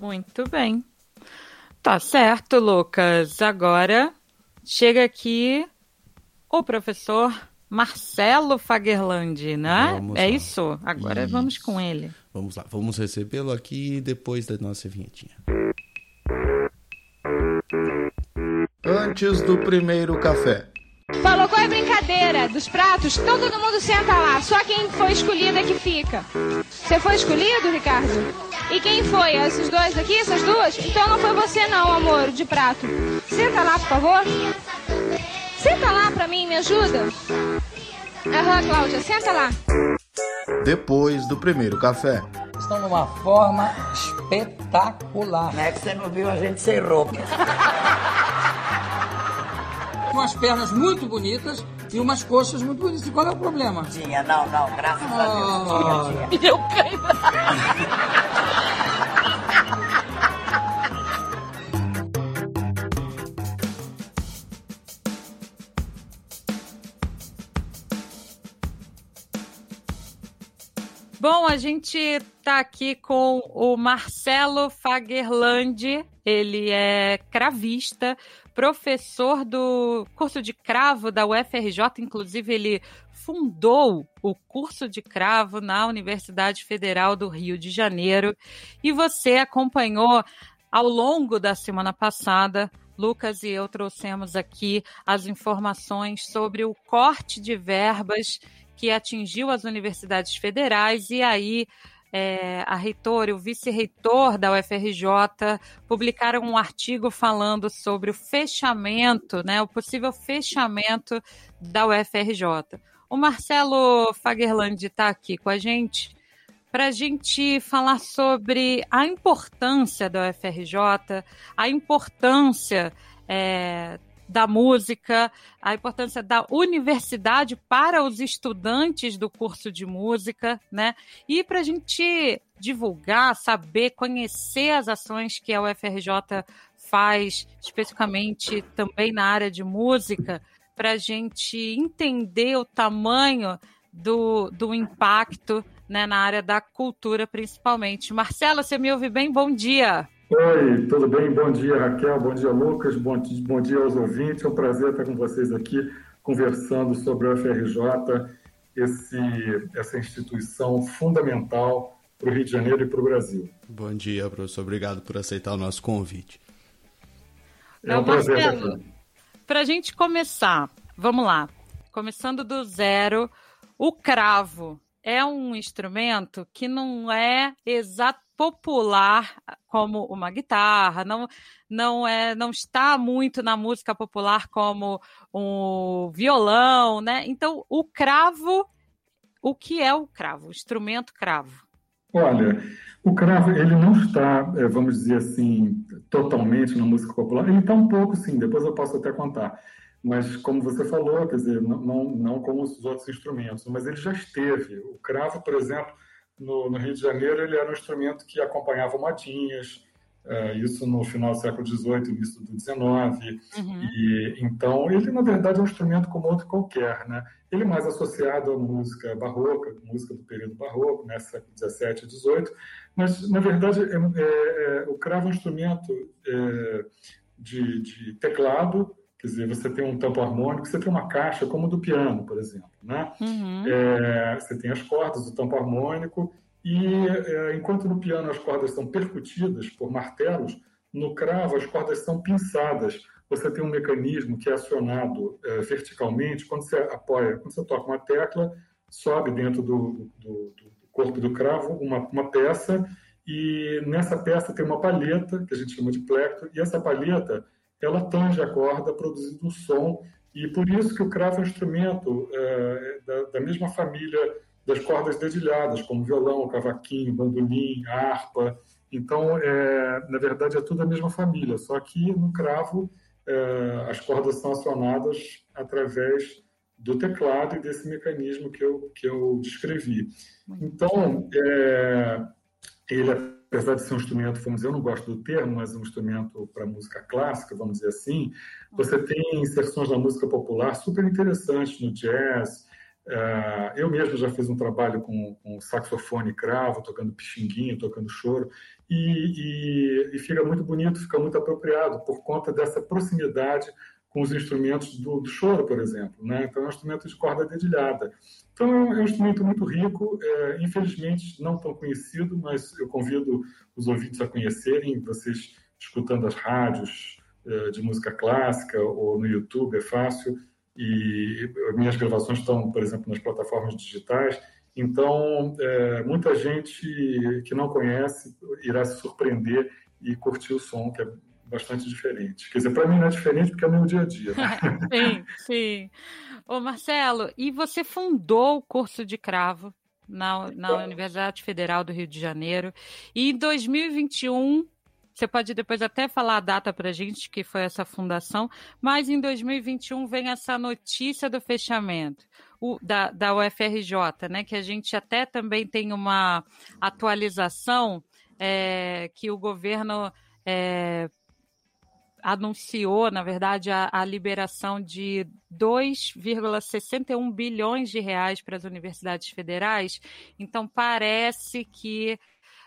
[SPEAKER 11] Muito bem. Tá certo, Lucas. Agora chega aqui o professor Marcelo Fagerland, né?
[SPEAKER 10] Vamos
[SPEAKER 11] é
[SPEAKER 10] lá.
[SPEAKER 11] isso. Agora
[SPEAKER 10] Isso.
[SPEAKER 11] vamos com ele.
[SPEAKER 10] Vamos lá, vamos recebê-lo aqui depois da nossa vinhetinha. Antes do primeiro café.
[SPEAKER 3] Falou qual é a brincadeira dos pratos? Então todo mundo senta lá, só quem foi escolhido é que fica. Você foi escolhido, Ricardo? E quem foi? Esses dois aqui, essas duas? Então não foi você não, amor, de prato. Senta lá, por favor. Senta lá pra mim, me ajuda. Aham, Cláudia, senta lá.
[SPEAKER 10] Depois do primeiro café.
[SPEAKER 12] Estão numa forma espetacular. Não é que você não viu a gente sem roupa. *laughs* Umas pernas muito bonitas e umas coxas muito bonitas. E qual é o problema? Tinha, não, não, graças a Deus. Tinha, tinha.
[SPEAKER 3] Eu caí.
[SPEAKER 11] Bom, a gente tá aqui com o Marcelo Fagerland. Ele é cravista, professor do curso de cravo da UFRJ, inclusive ele fundou o curso de cravo na Universidade Federal do Rio de Janeiro. E você acompanhou ao longo da semana passada. Lucas e eu trouxemos aqui as informações sobre o corte de verbas que atingiu as universidades federais. E aí é, a reitora e o vice-reitor da UFRJ publicaram um artigo falando sobre o fechamento, né, o possível fechamento da UFRJ. O Marcelo Fagerland está aqui com a gente para a gente falar sobre a importância da UFRJ, a importância é, da música, a importância da universidade para os estudantes do curso de música, né? E para a gente divulgar, saber, conhecer as ações que a UFRJ faz, especificamente também na área de música, para a gente entender o tamanho do, do impacto né, na área da cultura, principalmente. Marcela, você me ouve bem? Bom dia.
[SPEAKER 13] Oi, tudo bem? Bom dia, Raquel. Bom dia, Lucas. Bom, bom dia aos ouvintes. É um prazer estar com vocês aqui conversando sobre o FRJ, esse, essa instituição fundamental para o Rio de Janeiro e para o Brasil.
[SPEAKER 10] Bom dia, professor. Obrigado por aceitar o nosso convite.
[SPEAKER 13] É um prazer.
[SPEAKER 11] Para a gente começar, vamos lá. Começando do zero, o cravo é um instrumento que não é exato popular como uma guitarra, não, não é, não está muito na música popular como um violão, né? Então, o cravo, o que é o cravo? O instrumento cravo?
[SPEAKER 13] Olha, o cravo ele não está, eh, vamos dizer assim, totalmente na música popular. Ele está um pouco, sim. Depois eu posso até contar mas como você falou, quer dizer, não, não, não como os outros instrumentos, mas ele já esteve. O cravo, por exemplo, no, no Rio de Janeiro, ele era um instrumento que acompanhava modinhas, é, isso no final do século XVIII, início do XIX. Uhum. E, então, ele, na verdade, é um instrumento como outro qualquer. Né? Ele é mais associado à música barroca, música do período barroco, né, século XVII e XVIII, mas, na verdade, é, é, é, o cravo é um instrumento é, de, de teclado, Quer dizer, você tem um tampo harmônico, você tem uma caixa como do piano, por exemplo. Né? Uhum. É, você tem as cordas do tampo harmônico e é, enquanto no piano as cordas são percutidas por martelos, no cravo as cordas são pinçadas. Você tem um mecanismo que é acionado é, verticalmente quando você apoia, quando você toca uma tecla, sobe dentro do, do, do corpo do cravo uma, uma peça e nessa peça tem uma palheta que a gente chama de plectro e essa palheta ela tange a corda, produzindo um som, e por isso que o cravo é um instrumento é, da, da, mesma família das cordas dedilhadas, como violão, cavaquinho, bandolim, harpa. Então, é, na verdade, é tudo a mesma família, só que no cravo é, as cordas são acionadas através do teclado e desse mecanismo que eu, que eu descrevi. Então, é, ele é apesar de ser um instrumento, vamos dizer, eu não gosto do termo, mas um instrumento para música clássica, vamos dizer assim, você tem inserções da música popular super interessantes no jazz. Uh, eu mesmo já fiz um trabalho com, com saxofone cravo, tocando pixinguinho, tocando choro, e, e, e fica muito bonito, fica muito apropriado por conta dessa proximidade com os instrumentos do, do choro, por exemplo. Né? Então, é um instrumento de corda dedilhada. Então, é um instrumento muito rico, é, infelizmente não tão conhecido, mas eu convido os ouvintes a conhecerem, vocês escutando as rádios é, de música clássica ou no YouTube, é fácil. E minhas gravações estão, por exemplo, nas plataformas digitais. Então, é, muita gente que não conhece irá se surpreender e curtir o som, que é bastante diferente. Quer dizer, para mim não é diferente porque é o meu dia a dia. Né? *laughs*
[SPEAKER 11] sim, sim. Ô Marcelo, e você fundou o curso de cravo na, na Universidade Federal do Rio de Janeiro. E em 2021, você pode depois até falar a data para a gente, que foi essa fundação, mas em 2021 vem essa notícia do fechamento o, da, da UFRJ, né? Que a gente até também tem uma atualização é, que o governo é, anunciou, na verdade, a, a liberação de 2,61 bilhões de reais para as universidades federais. Então, parece que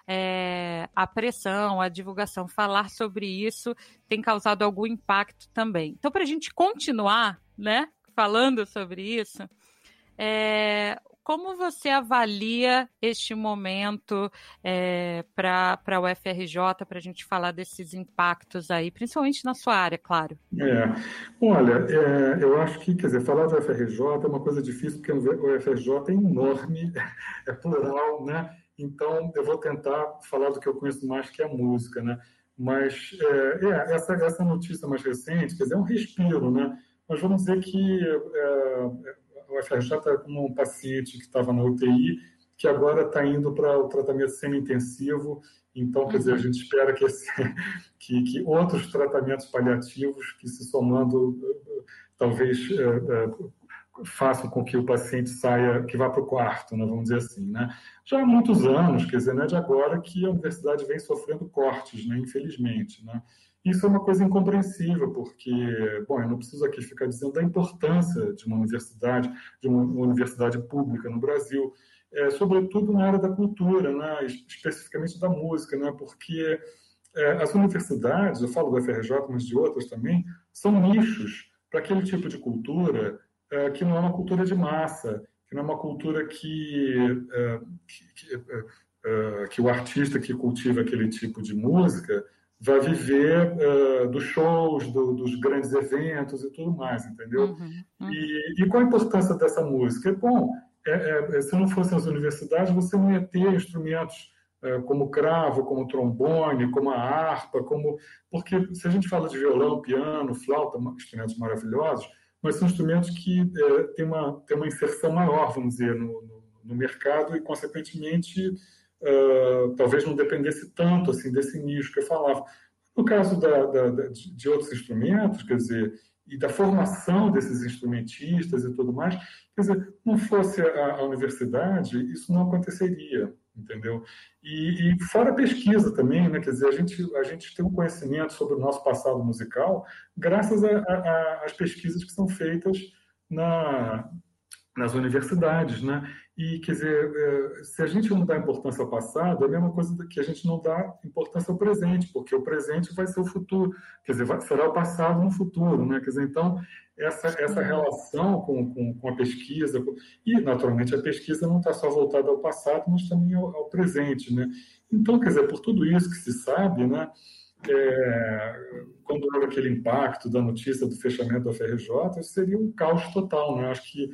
[SPEAKER 11] é, a pressão, a divulgação, falar sobre isso tem causado algum impacto também. Então, para a gente continuar, né, falando sobre isso, é, como você avalia este momento é, para a UFRJ, para a gente falar desses impactos aí, principalmente na sua área, claro?
[SPEAKER 13] É. Olha, é, eu acho que, quer dizer, falar do UFRJ é uma coisa difícil, porque o UFRJ é enorme, *laughs* é plural, né? Então, eu vou tentar falar do que eu conheço mais, que é a música, né? Mas é, é, essa, essa notícia mais recente, quer dizer, é um respiro, né? Mas vamos dizer que é, o FRJ está com um paciente que estava na UTI, que agora está indo para o tratamento semi-intensivo. Então, quer dizer, a gente espera que, esse, *laughs* que, que, outros tratamentos paliativos, que se somando, talvez é, é, façam com que o paciente saia, que vá para o quarto, né, vamos dizer assim. Né? Já há muitos anos, quer dizer, não é de agora que a universidade vem sofrendo cortes, né, infelizmente. Né? Isso é uma coisa incompreensível, porque, bom, eu não preciso aqui ficar dizendo da importância de uma universidade, de uma universidade pública no Brasil, é, sobretudo na área da cultura, né, especificamente da música, né, porque é, as universidades, eu falo da FRJ, mas de outras também, são nichos para aquele tipo de cultura é, que não é uma cultura de massa, que não é uma cultura que, é, que, que, é, é, que o artista que cultiva aquele tipo de música vai viver uh, dos shows, do, dos grandes eventos e tudo mais, entendeu? Uhum, uhum. E, e, qual a importância dessa música? Bom, é, é, se não fossem as universidades, você não ia ter instrumentos uh, como cravo, como trombone, como a harpa, como porque se a gente fala de violão, piano, flauta, instrumentos maravilhosos, mas são instrumentos que uh, têm uma, têm uma inserção maior, vamos dizer, no, no, no mercado e, consequentemente, uh, talvez não dependesse tanto assim desse nicho que eu falava. No caso da, da, da, de outros instrumentos, quer dizer, e da formação desses instrumentistas e tudo mais, quer dizer, não fosse a, a universidade, isso não aconteceria, entendeu? E, e, fora a pesquisa também, né? Quer dizer, a gente, a gente tem um conhecimento sobre o nosso passado musical graças às pesquisas que são feitas na, nas universidades, né? E, quer dizer, é, se a gente não dá importância ao passado, é a mesma coisa que a gente não dá importância ao presente, porque o presente vai ser o futuro, quer dizer, será o passado no futuro, né? Quer dizer, então, essa, essa relação com, com, com a pesquisa, e, naturalmente, a pesquisa não está só voltada ao passado, mas também ao, ao, presente, né? Então, quer dizer, por tudo isso que se sabe, né? É, quando houve aquele impacto da notícia do fechamento da FRJ, seria um caos total, né? Acho que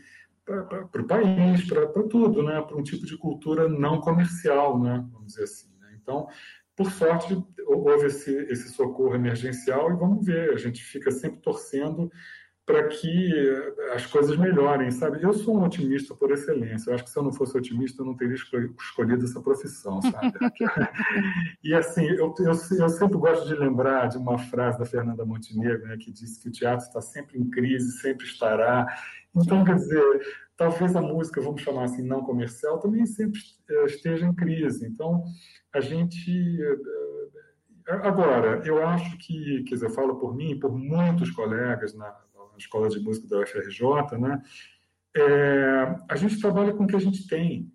[SPEAKER 13] para o país, para tudo, né? para um tipo de cultura não comercial, né? vamos dizer assim. Né? Então, por sorte, houve esse, esse socorro emergencial e vamos ver, a gente fica sempre torcendo para que as coisas melhorem, sabe? Eu sou um otimista por excelência. Eu acho que se eu não fosse otimista, eu não teria escolhido essa profissão, sabe? *laughs* e assim, eu, eu, eu, sempre gosto de lembrar de uma frase da Fernanda Montenegro, né, que disse que o teatro está sempre em crise, sempre estará. Então, quer dizer, talvez a música, vamos chamar assim, não comercial, também sempre eh, esteja em crise. Então, a gente. Eh, agora, eu acho que, quer dizer, eu falo por mim, por muitos colegas na Escola de Música da UFRJ, né? É, a gente trabalha com o que a gente tem.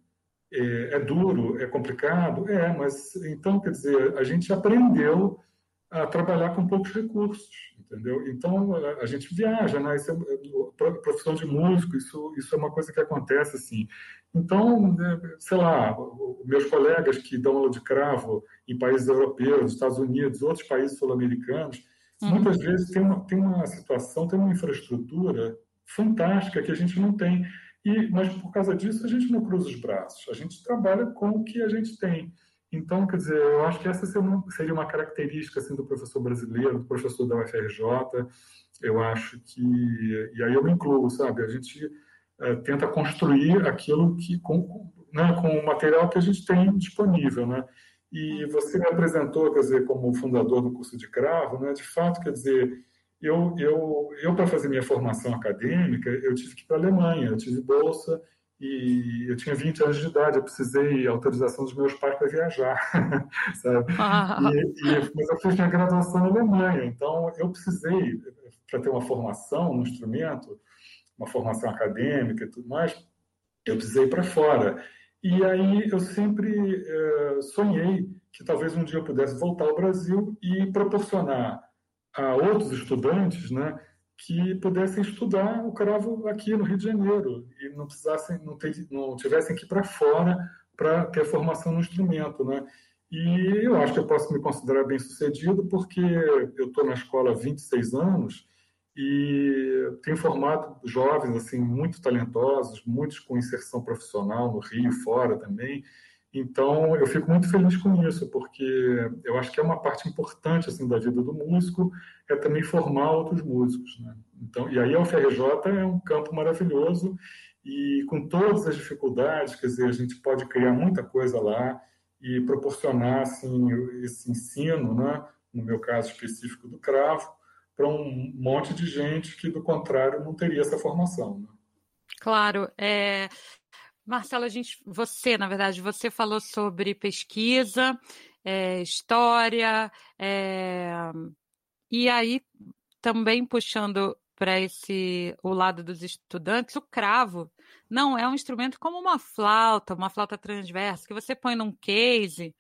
[SPEAKER 13] É, é, duro, é complicado? É, mas então, quer dizer, a gente aprendeu a trabalhar com poucos recursos, entendeu? Então, a, gente viaja, né? Isso é, profissão de músico, isso, isso é uma coisa que acontece, assim. Então, né, sei lá, meus colegas que dão aula de cravo em países europeus, Estados Unidos, outros países sul-americanos, uhum. muitas vezes tem uma, tem uma situação, tem uma infraestrutura fantástica que a gente não tem. E, mas, por causa disso, a gente não cruza os braços. A gente trabalha com o que a gente tem. Então, quer dizer, eu acho que essa seria uma característica assim, do professor brasileiro, do professor da UFRJ. Eu acho que, e aí eu me incluo, sabe? A gente é, tenta construir aquilo que, com, né, com o material que a gente tem disponível, né? E você me apresentou, quer dizer, como fundador do curso de cravo, né? De fato, quer dizer, eu, eu, eu para fazer minha formação acadêmica, eu tive que ir para a Alemanha, eu tive bolsa, e eu tinha 20 anos de idade, eu precisei autorização dos meus pais para viajar, *laughs* sabe? E, e, mas eu fiz minha graduação na Alemanha, então eu precisei, para ter uma formação no instrumento, uma formação acadêmica e tudo mais, eu precisei ir para fora. E aí eu sempre eh, sonhei que talvez um dia eu pudesse voltar ao Brasil e proporcionar a outros estudantes, né, que pudessem estudar o cravo aqui no Rio de Janeiro e não precisassem, não, ter, não tivessem que ir para fora para ter formação no instrumento, né? E eu acho que eu posso me considerar bem sucedido porque eu estou na escola há 26 anos e tenho formado jovens assim muito talentosos, muitos com inserção profissional no Rio, fora também. Então eu fico muito feliz com isso porque eu acho que é uma parte importante assim da vida do músico é também formar outros músicos. Né? Então e aí a UFRJ é um campo maravilhoso e com todas as dificuldades, quer dizer a gente pode criar muita coisa lá e proporcionar assim esse ensino, né? no meu caso específico do cravo, para um monte de gente que do contrário não teria essa formação. Né?
[SPEAKER 11] Claro, é... Marcelo, a gente, você, na verdade, você falou sobre pesquisa, é, história, é... e aí também puxando para esse o lado dos estudantes, o cravo não é um instrumento como uma flauta, uma flauta transversa, que você põe num case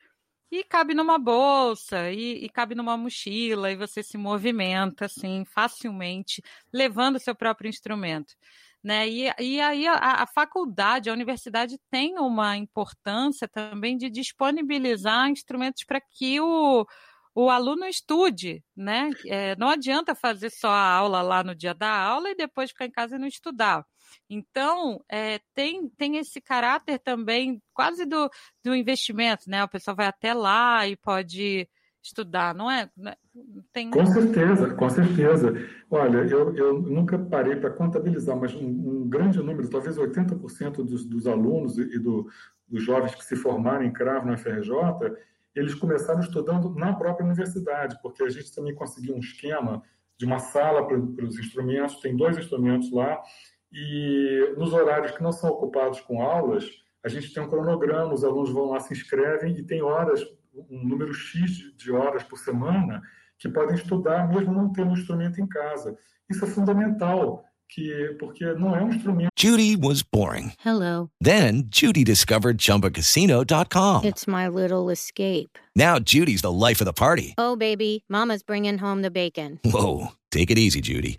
[SPEAKER 11] e cabe numa bolsa, e, e, cabe numa mochila, e você se movimenta assim facilmente, levando seu próprio instrumento. Né? E, e aí a, a faculdade, a universidade tem uma importância também de disponibilizar instrumentos para que o, o aluno estude, né? É, não adianta fazer só a aula lá no dia da aula e depois ficar em casa e não estudar. Então, é, tem, tem esse caráter também quase do, do investimento, né? O pessoal vai até lá e pode estudar, não é? Tem...
[SPEAKER 13] Com certeza, com certeza. Olha, eu, eu nunca parei para contabilizar, mas um, um, grande número, talvez 80% dos, dos alunos e do, dos jovens que se formaram em cravo na FRJ, eles começaram estudando na própria universidade, porque a gente também conseguiu um esquema de uma sala para, para os instrumentos, tem dois instrumentos lá, e nos horários que não são ocupados com aulas, a gente tem um cronograma, os alunos vão lá, se inscrevem e tem horas, um número X de horas por semana, que podem estudar mesmo não tendo um instrumento em casa. Isso é fundamental, que porque não é um instrumento.
[SPEAKER 14] Judy was boring.
[SPEAKER 15] Hello.
[SPEAKER 14] Then Judy discovered chumbacasino.com.
[SPEAKER 15] It's my little escape.
[SPEAKER 14] Now Judy's the life of the party.
[SPEAKER 15] Oh baby, mama's bringing home the bacon.
[SPEAKER 14] Whoa, take it easy, Judy.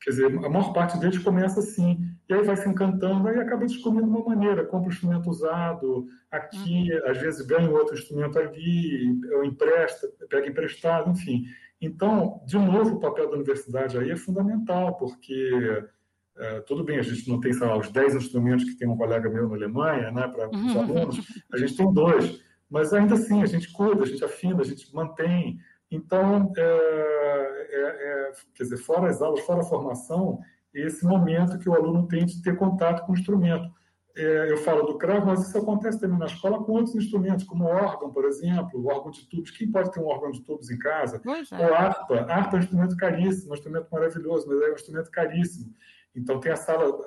[SPEAKER 13] Quer dizer, a maior parte deles começa assim. E aí vai se encantando, aí acaba descobrindo uma maneira. Compra um instrumento usado aqui, uhum. às vezes ganha outro instrumento ali, ou empresta, pega emprestado, enfim. Então, de novo, o papel da universidade aí é fundamental, porque é, tudo bem, a gente não tem, sei lá, os 10 instrumentos que tem um colega meu na Alemanha, né, para os uhum. alunos, a gente tem dois, mas ainda assim a gente cuida, a gente afina, a gente mantém. Então, é, é, é quer dizer, fora as aulas, fora a formação, esse momento que o aluno tem de ter contato com o instrumento. É, eu falo do cravo, mas isso acontece também na escola com outros instrumentos, como órgão, por exemplo, o órgão de tubos. Quem pode ter um órgão de tubos em casa? É. Ou harpa. Harpa é um instrumento caríssimo, um instrumento maravilhoso, mas é um instrumento caríssimo. Então tem a sala,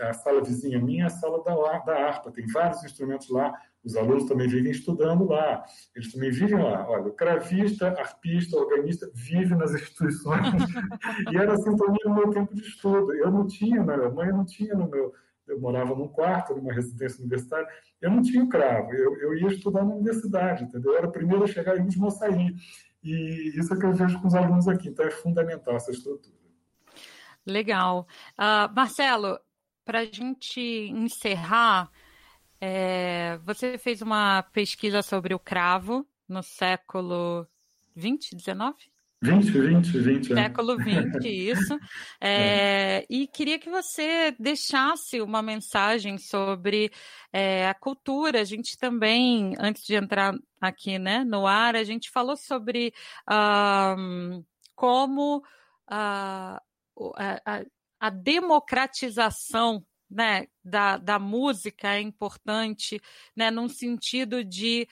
[SPEAKER 13] a, a sala vizinha minha, a sala da, da harpa. Tem vários instrumentos lá. Os alunos também vivem estudando lá. Eles também vivem lá. Olha, o cravista, arpista, organista vive nas instituições. *laughs* e era assim também no meu tempo de estudo. Eu não tinha na Alemanha, não tinha no meu eu morava num quarto, numa residência universitária, eu não tinha cravo, eu, eu ia estudar na universidade, entendeu? Eu era o primeiro a chegar e o último a sair. E isso é que eu vejo com os alunos aqui, então é fundamental essa estrutura.
[SPEAKER 11] Legal. Uh, Marcelo, para a gente encerrar, é, você fez uma pesquisa sobre o cravo no século 20, 19?
[SPEAKER 13] 20, 20, 20.
[SPEAKER 11] Século 20, *laughs* isso. É, é. E queria que você deixasse uma mensagem sobre é, a cultura. A gente também, antes de entrar aqui né, no ar, a gente falou sobre um, como uh, a, a, democratização né, da, da música é importante, né, num sentido de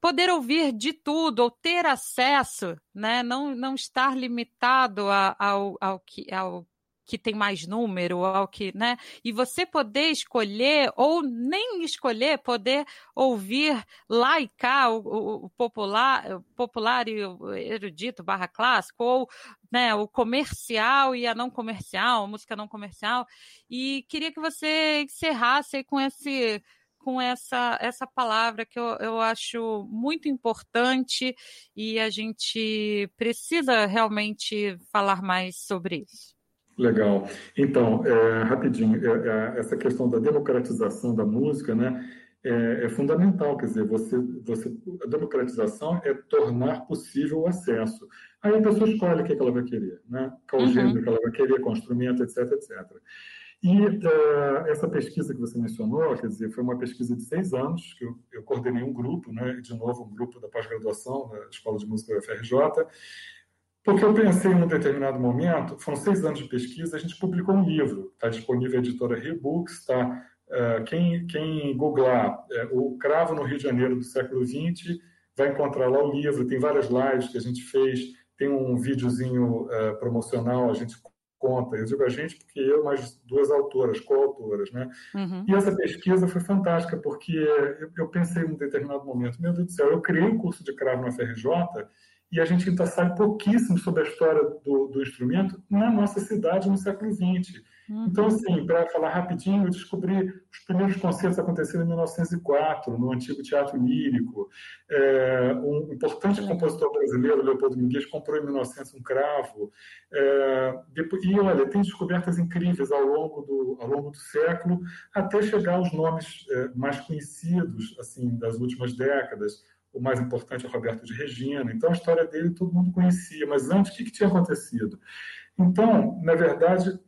[SPEAKER 11] poder ouvir de tudo ou ter acesso, né? não, não estar limitado a, ao, ao, que, ao que tem mais número, ao que, né? E você poder escolher, ou nem escolher, poder ouvir lá e cá o, o, o popular, popular e o erudito barra clássico, ou né, o comercial e a não comercial, a música não comercial. E queria que você encerrasse com esse com essa, essa palavra que eu, eu acho muito importante e a gente precisa realmente falar mais sobre isso.
[SPEAKER 13] Legal. Então, é, rapidinho, é, é, essa questão da democratização da música, né, é, é, fundamental. Quer dizer, você, você, a democratização é tornar possível o acesso. Aí a pessoa escolhe o que, é que ela vai querer, né? Qual uhum. gênero que ela vai querer, qual instrumento, etc, etc. E uh, essa pesquisa que você mencionou, quer dizer, foi uma pesquisa de seis anos, que eu, eu coordenei um grupo, né, de novo, um grupo da pós-graduação da Escola de Música da UFRJ, porque eu pensei em um determinado momento, foram seis anos de pesquisa, a gente publicou um livro, está disponível na editora Rebooks, está uh, quem, quem googlar uh, o Cravo no Rio de Janeiro do século XX vai encontrar lá o livro, tem várias lives que a gente fez, tem um videozinho uh, promocional, a gente conta. Eu digo a gente porque eu mais duas autoras, coautoras, né? Uhum. E essa pesquisa foi fantástica porque eu, eu pensei em um determinado momento, meu Deus do céu, eu criei um curso de cravo na FRJ e a gente ainda sabe pouquíssimo sobre a história do, do instrumento na nossa cidade no século XX. Uhum. Então, assim, para falar rapidinho, eu descobri os primeiros concertos aconteceram em 1904, no antigo Teatro Lírico. É, um importante compositor brasileiro, Leopoldo Minguez, comprou em 1900 um cravo. É, depois, e, olha, tem descobertas incríveis ao longo do, ao longo do século, até chegar aos nomes é, mais conhecidos, assim, das últimas décadas o mais importante é o Roberto de Regina. Então, a história dele todo mundo conhecia, mas antes, o que, que tinha acontecido? Então, na verdade,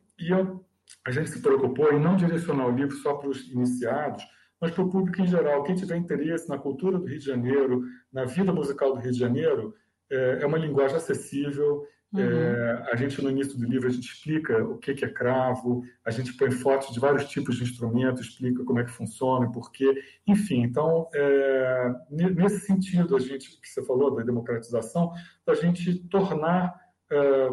[SPEAKER 13] a gente se preocupou em não direcionar o livro só para os iniciados, mas para o público em geral. Quem tiver interesse na cultura do Rio de Janeiro, na vida musical do Rio de Janeiro, é, é uma linguagem acessível, Uhum. É, a gente, no início do livro, a gente explica o que, que é cravo, a gente põe fotos de vários tipos de instrumentos, explica como é que funciona, por quê. Enfim, então, é, nesse sentido, a gente, que você falou da democratização, da gente tornar é,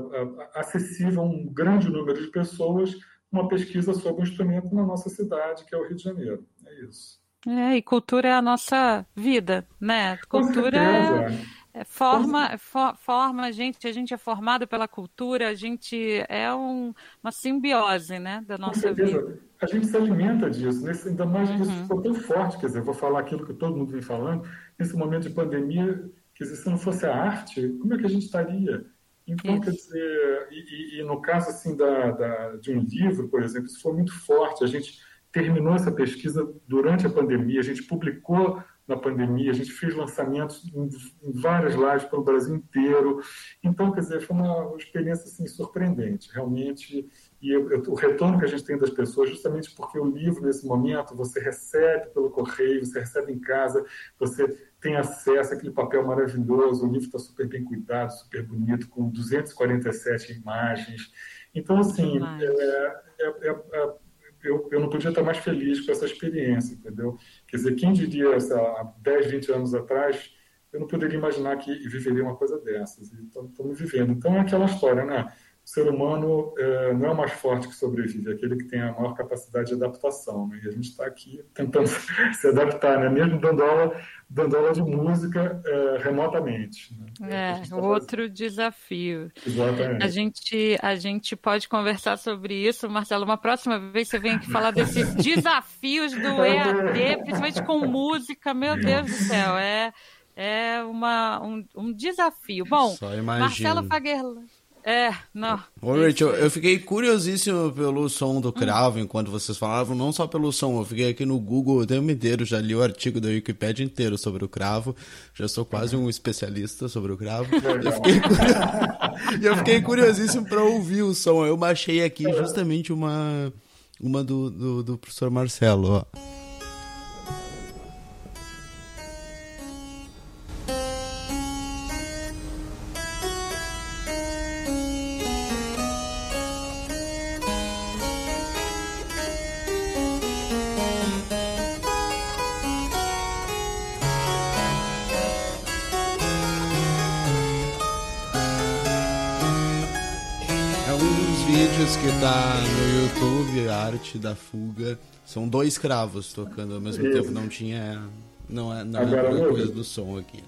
[SPEAKER 13] acessível a um grande número de pessoas uma pesquisa sobre o instrumento na nossa cidade, que é o Rio de Janeiro. É isso.
[SPEAKER 11] É, e cultura é a nossa vida, né? Cultura é é, forma, for, forma a gente, a gente é formado pela cultura, a gente é um, uma simbiose, né, da nossa vida.
[SPEAKER 13] A gente se alimenta disso, nesse, ainda mais uhum. isso ficou tão forte, quer dizer, vou falar aquilo que todo mundo vem falando, nesse momento de pandemia, quer dizer, se não fosse a arte, como é que a gente estaria? Então, isso. quer dizer, e, e, no caso assim da, da, de um livro, por exemplo, isso foi muito forte, a gente terminou essa pesquisa durante a pandemia, a gente publicou na pandemia, a gente fez lançamentos em, em várias lives pelo Brasil inteiro. Então, quer dizer, foi uma experiência assim, surpreendente, realmente. E eu, eu, o retorno que a gente tem das pessoas, justamente porque o livro, nesse momento, você recebe pelo correio, você recebe em casa, você tem acesso àquele papel maravilhoso, o livro está super bem cuidado, super bonito, com 247 imagens. Então, assim, é, é, é, eu, eu não podia estar mais feliz com essa experiência, entendeu? Quer dizer, quem diria há 10, 20 anos atrás, eu não poderia imaginar que viveria uma coisa dessas. Então, estamos vivendo. Então, é aquela história, né? O ser humano é, não é o mais forte que sobrevive, é aquele que tem a maior capacidade de adaptação. Né? E a gente está aqui tentando *laughs* se adaptar, né? mesmo dando aula, dando aula de música é, remotamente.
[SPEAKER 11] Né? É, tá outro fazendo. desafio.
[SPEAKER 13] Exatamente.
[SPEAKER 11] A gente, a gente pode conversar sobre isso, Marcelo. Uma próxima vez você vem aqui falar desses *laughs* desafios do EAD, principalmente com música. Meu Deus do céu, é, é uma, um, um desafio. Bom, Marcelo Fagerlan. É, não.
[SPEAKER 10] Ô, Rachel, eu fiquei curiosíssimo pelo som do cravo enquanto vocês falavam, não só pelo som, eu fiquei aqui no Google o tempo inteiro, já li o artigo da Wikipedia inteiro sobre o cravo, já sou quase um especialista sobre o cravo. Eu fiquei, curios... *laughs* eu fiquei curiosíssimo para ouvir o som, eu baixei aqui justamente uma, uma do, do, do professor Marcelo, ó. Vídeos que tá no YouTube, a arte da fuga. São dois cravos tocando ao mesmo
[SPEAKER 13] Isso.
[SPEAKER 10] tempo. Não tinha. Não é, não
[SPEAKER 13] Agora,
[SPEAKER 10] é uma
[SPEAKER 13] meu,
[SPEAKER 10] coisa do som aqui.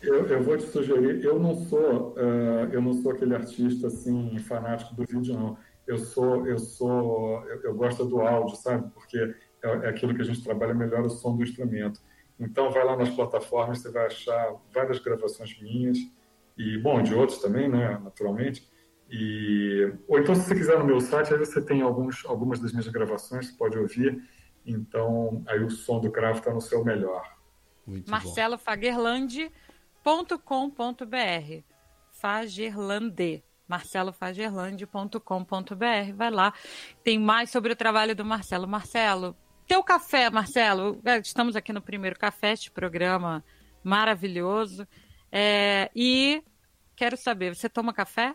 [SPEAKER 13] Eu, eu vou te sugerir, eu não sou, eh, eu não sou aquele artista assim fanático do vídeo não. Eu sou, eu sou, eu, eu gosto do áudio, sabe? Porque é, é aquilo que a gente trabalha melhor o som do instrumento. Então vai lá nas plataformas, você vai achar várias gravações minhas e bom de outros também, né? Naturalmente. E ou então se você quiser no meu site, aí você tem alguns, algumas das minhas gravações, você pode ouvir. Então aí o som do cravo está no seu melhor.
[SPEAKER 10] Muito
[SPEAKER 11] marcelofagerlande.com.br Fagerlande marcelofagerlande.com.br vai lá, tem mais sobre o trabalho do Marcelo. Marcelo, teu café, Marcelo, é, estamos aqui no primeiro café, este programa maravilhoso, é, e quero saber, você toma café?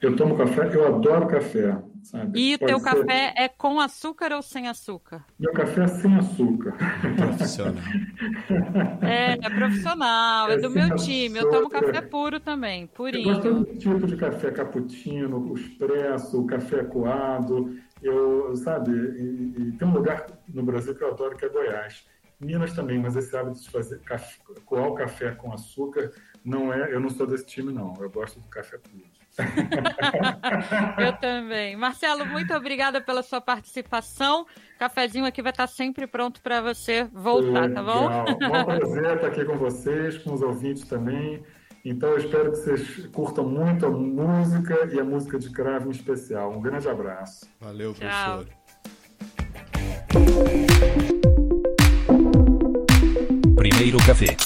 [SPEAKER 13] Eu tomo café, eu adoro café, sabe?
[SPEAKER 11] E
[SPEAKER 13] Pode
[SPEAKER 11] teu
[SPEAKER 13] ser-
[SPEAKER 11] café é com açúcar ou sem açúcar?
[SPEAKER 13] Meu café é sem açúcar.
[SPEAKER 10] Profissional. *laughs*
[SPEAKER 11] É, é profissional, é
[SPEAKER 13] É
[SPEAKER 11] do meu time. Eu tomo café puro também,
[SPEAKER 13] Eu gosto
[SPEAKER 11] purinho.
[SPEAKER 13] todo tipo de café cappuccino, o expresso, o café coado. Eu, sabe, e, e tem um lugar no Brasil que eu adoro que é Goiás. Minas também, mas esse hábito de fazer café, coar o café com açúcar não é. Eu não sou desse time não. Eu gosto do café puro. *laughs*
[SPEAKER 11] Eu também. Marcelo, muito obrigada pela sua participação. Cafezinho aqui vai estar sempre pronto para você voltar, tá bom?
[SPEAKER 13] Legal. Bom prazer estar aqui com vocês, com os ouvintes também. Então, eu espero que vocês curtam muito a música e a música de cravo em especial. Um grande abraço.
[SPEAKER 10] Valeu,
[SPEAKER 11] Tchau.
[SPEAKER 16] Primeiro café.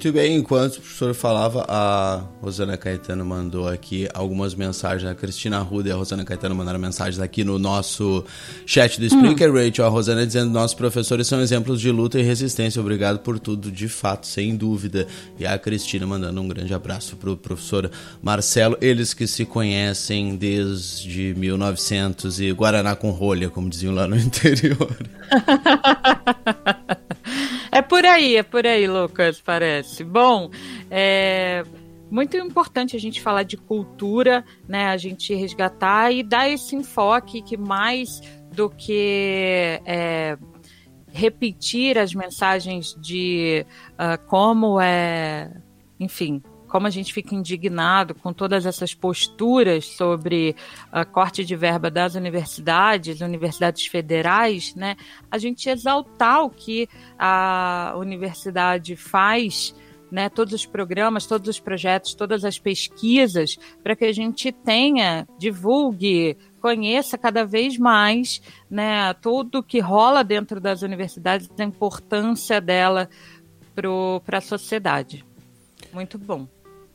[SPEAKER 10] Muito bem, enquanto o professor falava, a Rosana Caetano mandou aqui algumas mensagens. A Cristina Ruda e a Rosana Caetano mandaram mensagens aqui no nosso chat do Spreaker Rachel. A Rosana dizendo: nossos professores são exemplos de luta e resistência. Obrigado por tudo, de fato, sem dúvida. E a Cristina mandando um grande abraço para o professor Marcelo. Eles que se conhecem desde 1900 e Guaraná com rolha, como diziam lá no *laughs* interior. *laughs*
[SPEAKER 11] É por aí, é por aí, Lucas, parece. Bom, é muito importante a gente falar de cultura, né? A gente resgatar e dar esse enfoque que mais do que é, repetir as mensagens de ah, como é, enfim, como a gente fica indignado com todas essas posturas sobre a corte de verba das universidades, universidades federais, né? A gente exaltar o que a universidade faz, né? Todos os programas, todos os projetos, todas as pesquisas, para que a gente tenha, divulgue, conheça cada vez mais, né? Tudo que rola dentro das universidades, a importância dela para a sociedade. Muito bom.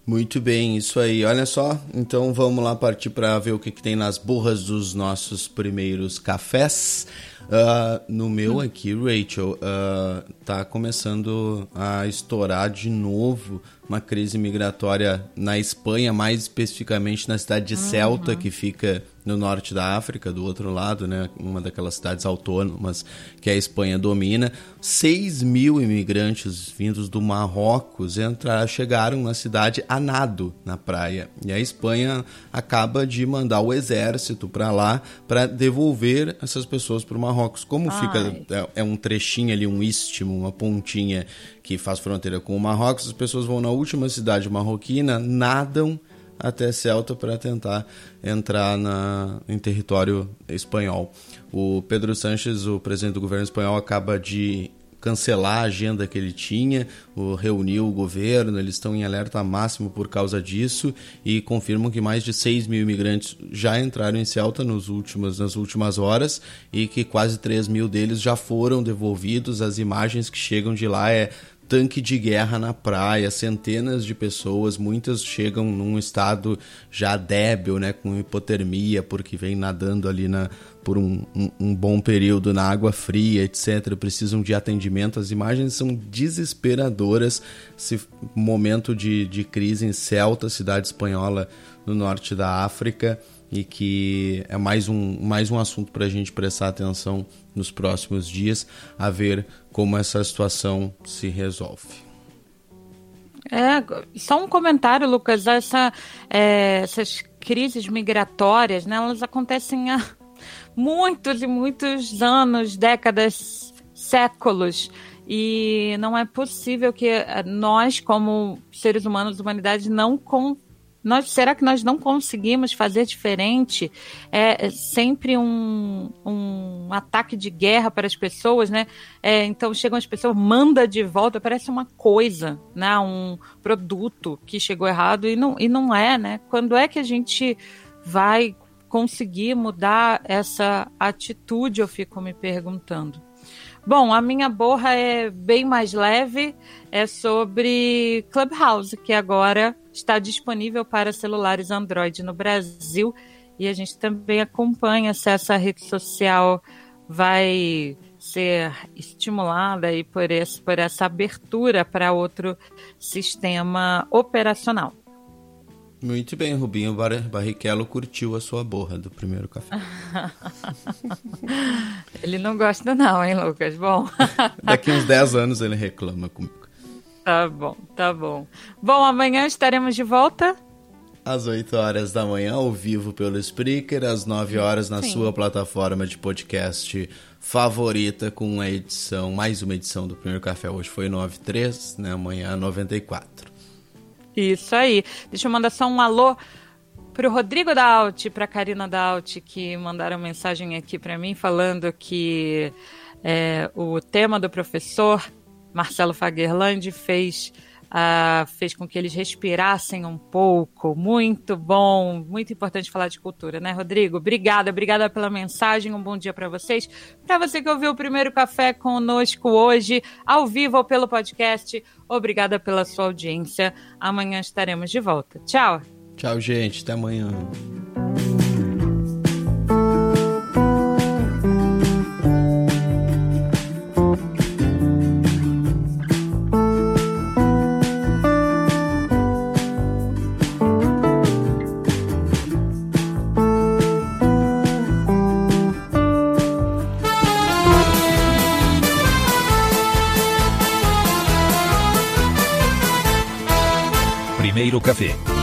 [SPEAKER 10] Muito bem, isso aí. Olha só, então vamos lá partir para ver o que, que tem nas borras dos nossos primeiros cafés. Ah, no meu aqui, Rachel, ah, tá começando a estourar de novo uma crise migratória na Espanha, mais especificamente na cidade de Celta, que fica no norte da África, do outro lado, né? Uma daquelas cidades autônomas que a Espanha domina. 6 mil imigrantes vindos do Marrocos entraram, chegaram na cidade a nado na praia. E a Espanha acaba de mandar o exército para lá para devolver essas pessoas para o Marrocos. Como
[SPEAKER 11] Ai.
[SPEAKER 10] fica é, é um trechinho ali, um istmo, uma pontinha que faz fronteira com o Marrocos, as pessoas vão na última cidade marroquina, nadam até Celta para tentar entrar na, em território espanhol. O Pedro Sanches, o presidente do governo espanhol, acaba de cancelar a agenda que ele tinha, o, reuniu o governo, eles estão em alerta máximo por causa disso e confirmam que mais de 6 mil imigrantes já entraram em Celta nos últimos, nas últimas horas e que quase 3 mil deles já foram devolvidos. As imagens que chegam de lá é tanque de guerra na praia, centenas de pessoas, muitas chegam num estado já débil, né, com hipotermia, porque vem nadando ali na, por um, um, um bom período na água fria, etc. Precisam de atendimento. As imagens são desesperadoras. Esse momento de, de crise em Celta, cidade espanhola no norte da África e que é mais um, mais um assunto para a gente prestar atenção nos próximos dias, a ver como essa situação se resolve.
[SPEAKER 11] É, só um comentário, Lucas. Essa, é, essas crises migratórias, né, elas acontecem há *laughs* muitos e muitos anos, décadas, séculos. E não é possível que nós, como seres humanos, humanidade, não com nós, será que nós não conseguimos fazer diferente? É, é sempre um, um ataque de guerra para as pessoas, né? É, então chegam as pessoas, manda de volta, parece uma coisa, né? Um produto que chegou errado e não, e não é, né? Quando é que a gente vai conseguir mudar essa atitude? Eu fico me perguntando. Bom, a minha borra é bem mais leve, é sobre Clubhouse, que agora está disponível para celulares Android no Brasil. E a gente também acompanha se essa rede social vai ser estimulada aí por, esse, por essa abertura para outro sistema operacional.
[SPEAKER 10] Muito bem, Rubinho Barrichello curtiu a sua borra do primeiro café. *laughs*
[SPEAKER 11] ele não gosta não, hein, Lucas? Bom. *laughs*
[SPEAKER 10] Daqui uns 10 anos ele reclama comigo.
[SPEAKER 11] Tá bom, tá bom. Bom, amanhã estaremos de volta.
[SPEAKER 10] Às 8 horas da manhã, ao vivo pelo Spreaker, às 9 horas na Sim. sua plataforma de podcast favorita, com a edição, mais uma edição do Primeiro Café. Hoje foi 93, né? Amanhã 94.
[SPEAKER 11] Isso aí. Deixa eu mandar só um alô pro Rodrigo Daut, pra Karina Daut, que mandaram mensagem aqui para mim falando que é, o tema do professor Marcelo Fagerland fez Uh, fez com que eles respirassem um pouco. Muito bom, muito importante falar de cultura, né, Rodrigo? Obrigada, obrigada pela mensagem. Um bom dia para vocês. Para você que ouviu o primeiro café conosco hoje, ao vivo ou pelo podcast, obrigada pela sua audiência. Amanhã estaremos de volta. Tchau.
[SPEAKER 10] Tchau, gente. Até amanhã.
[SPEAKER 16] Café.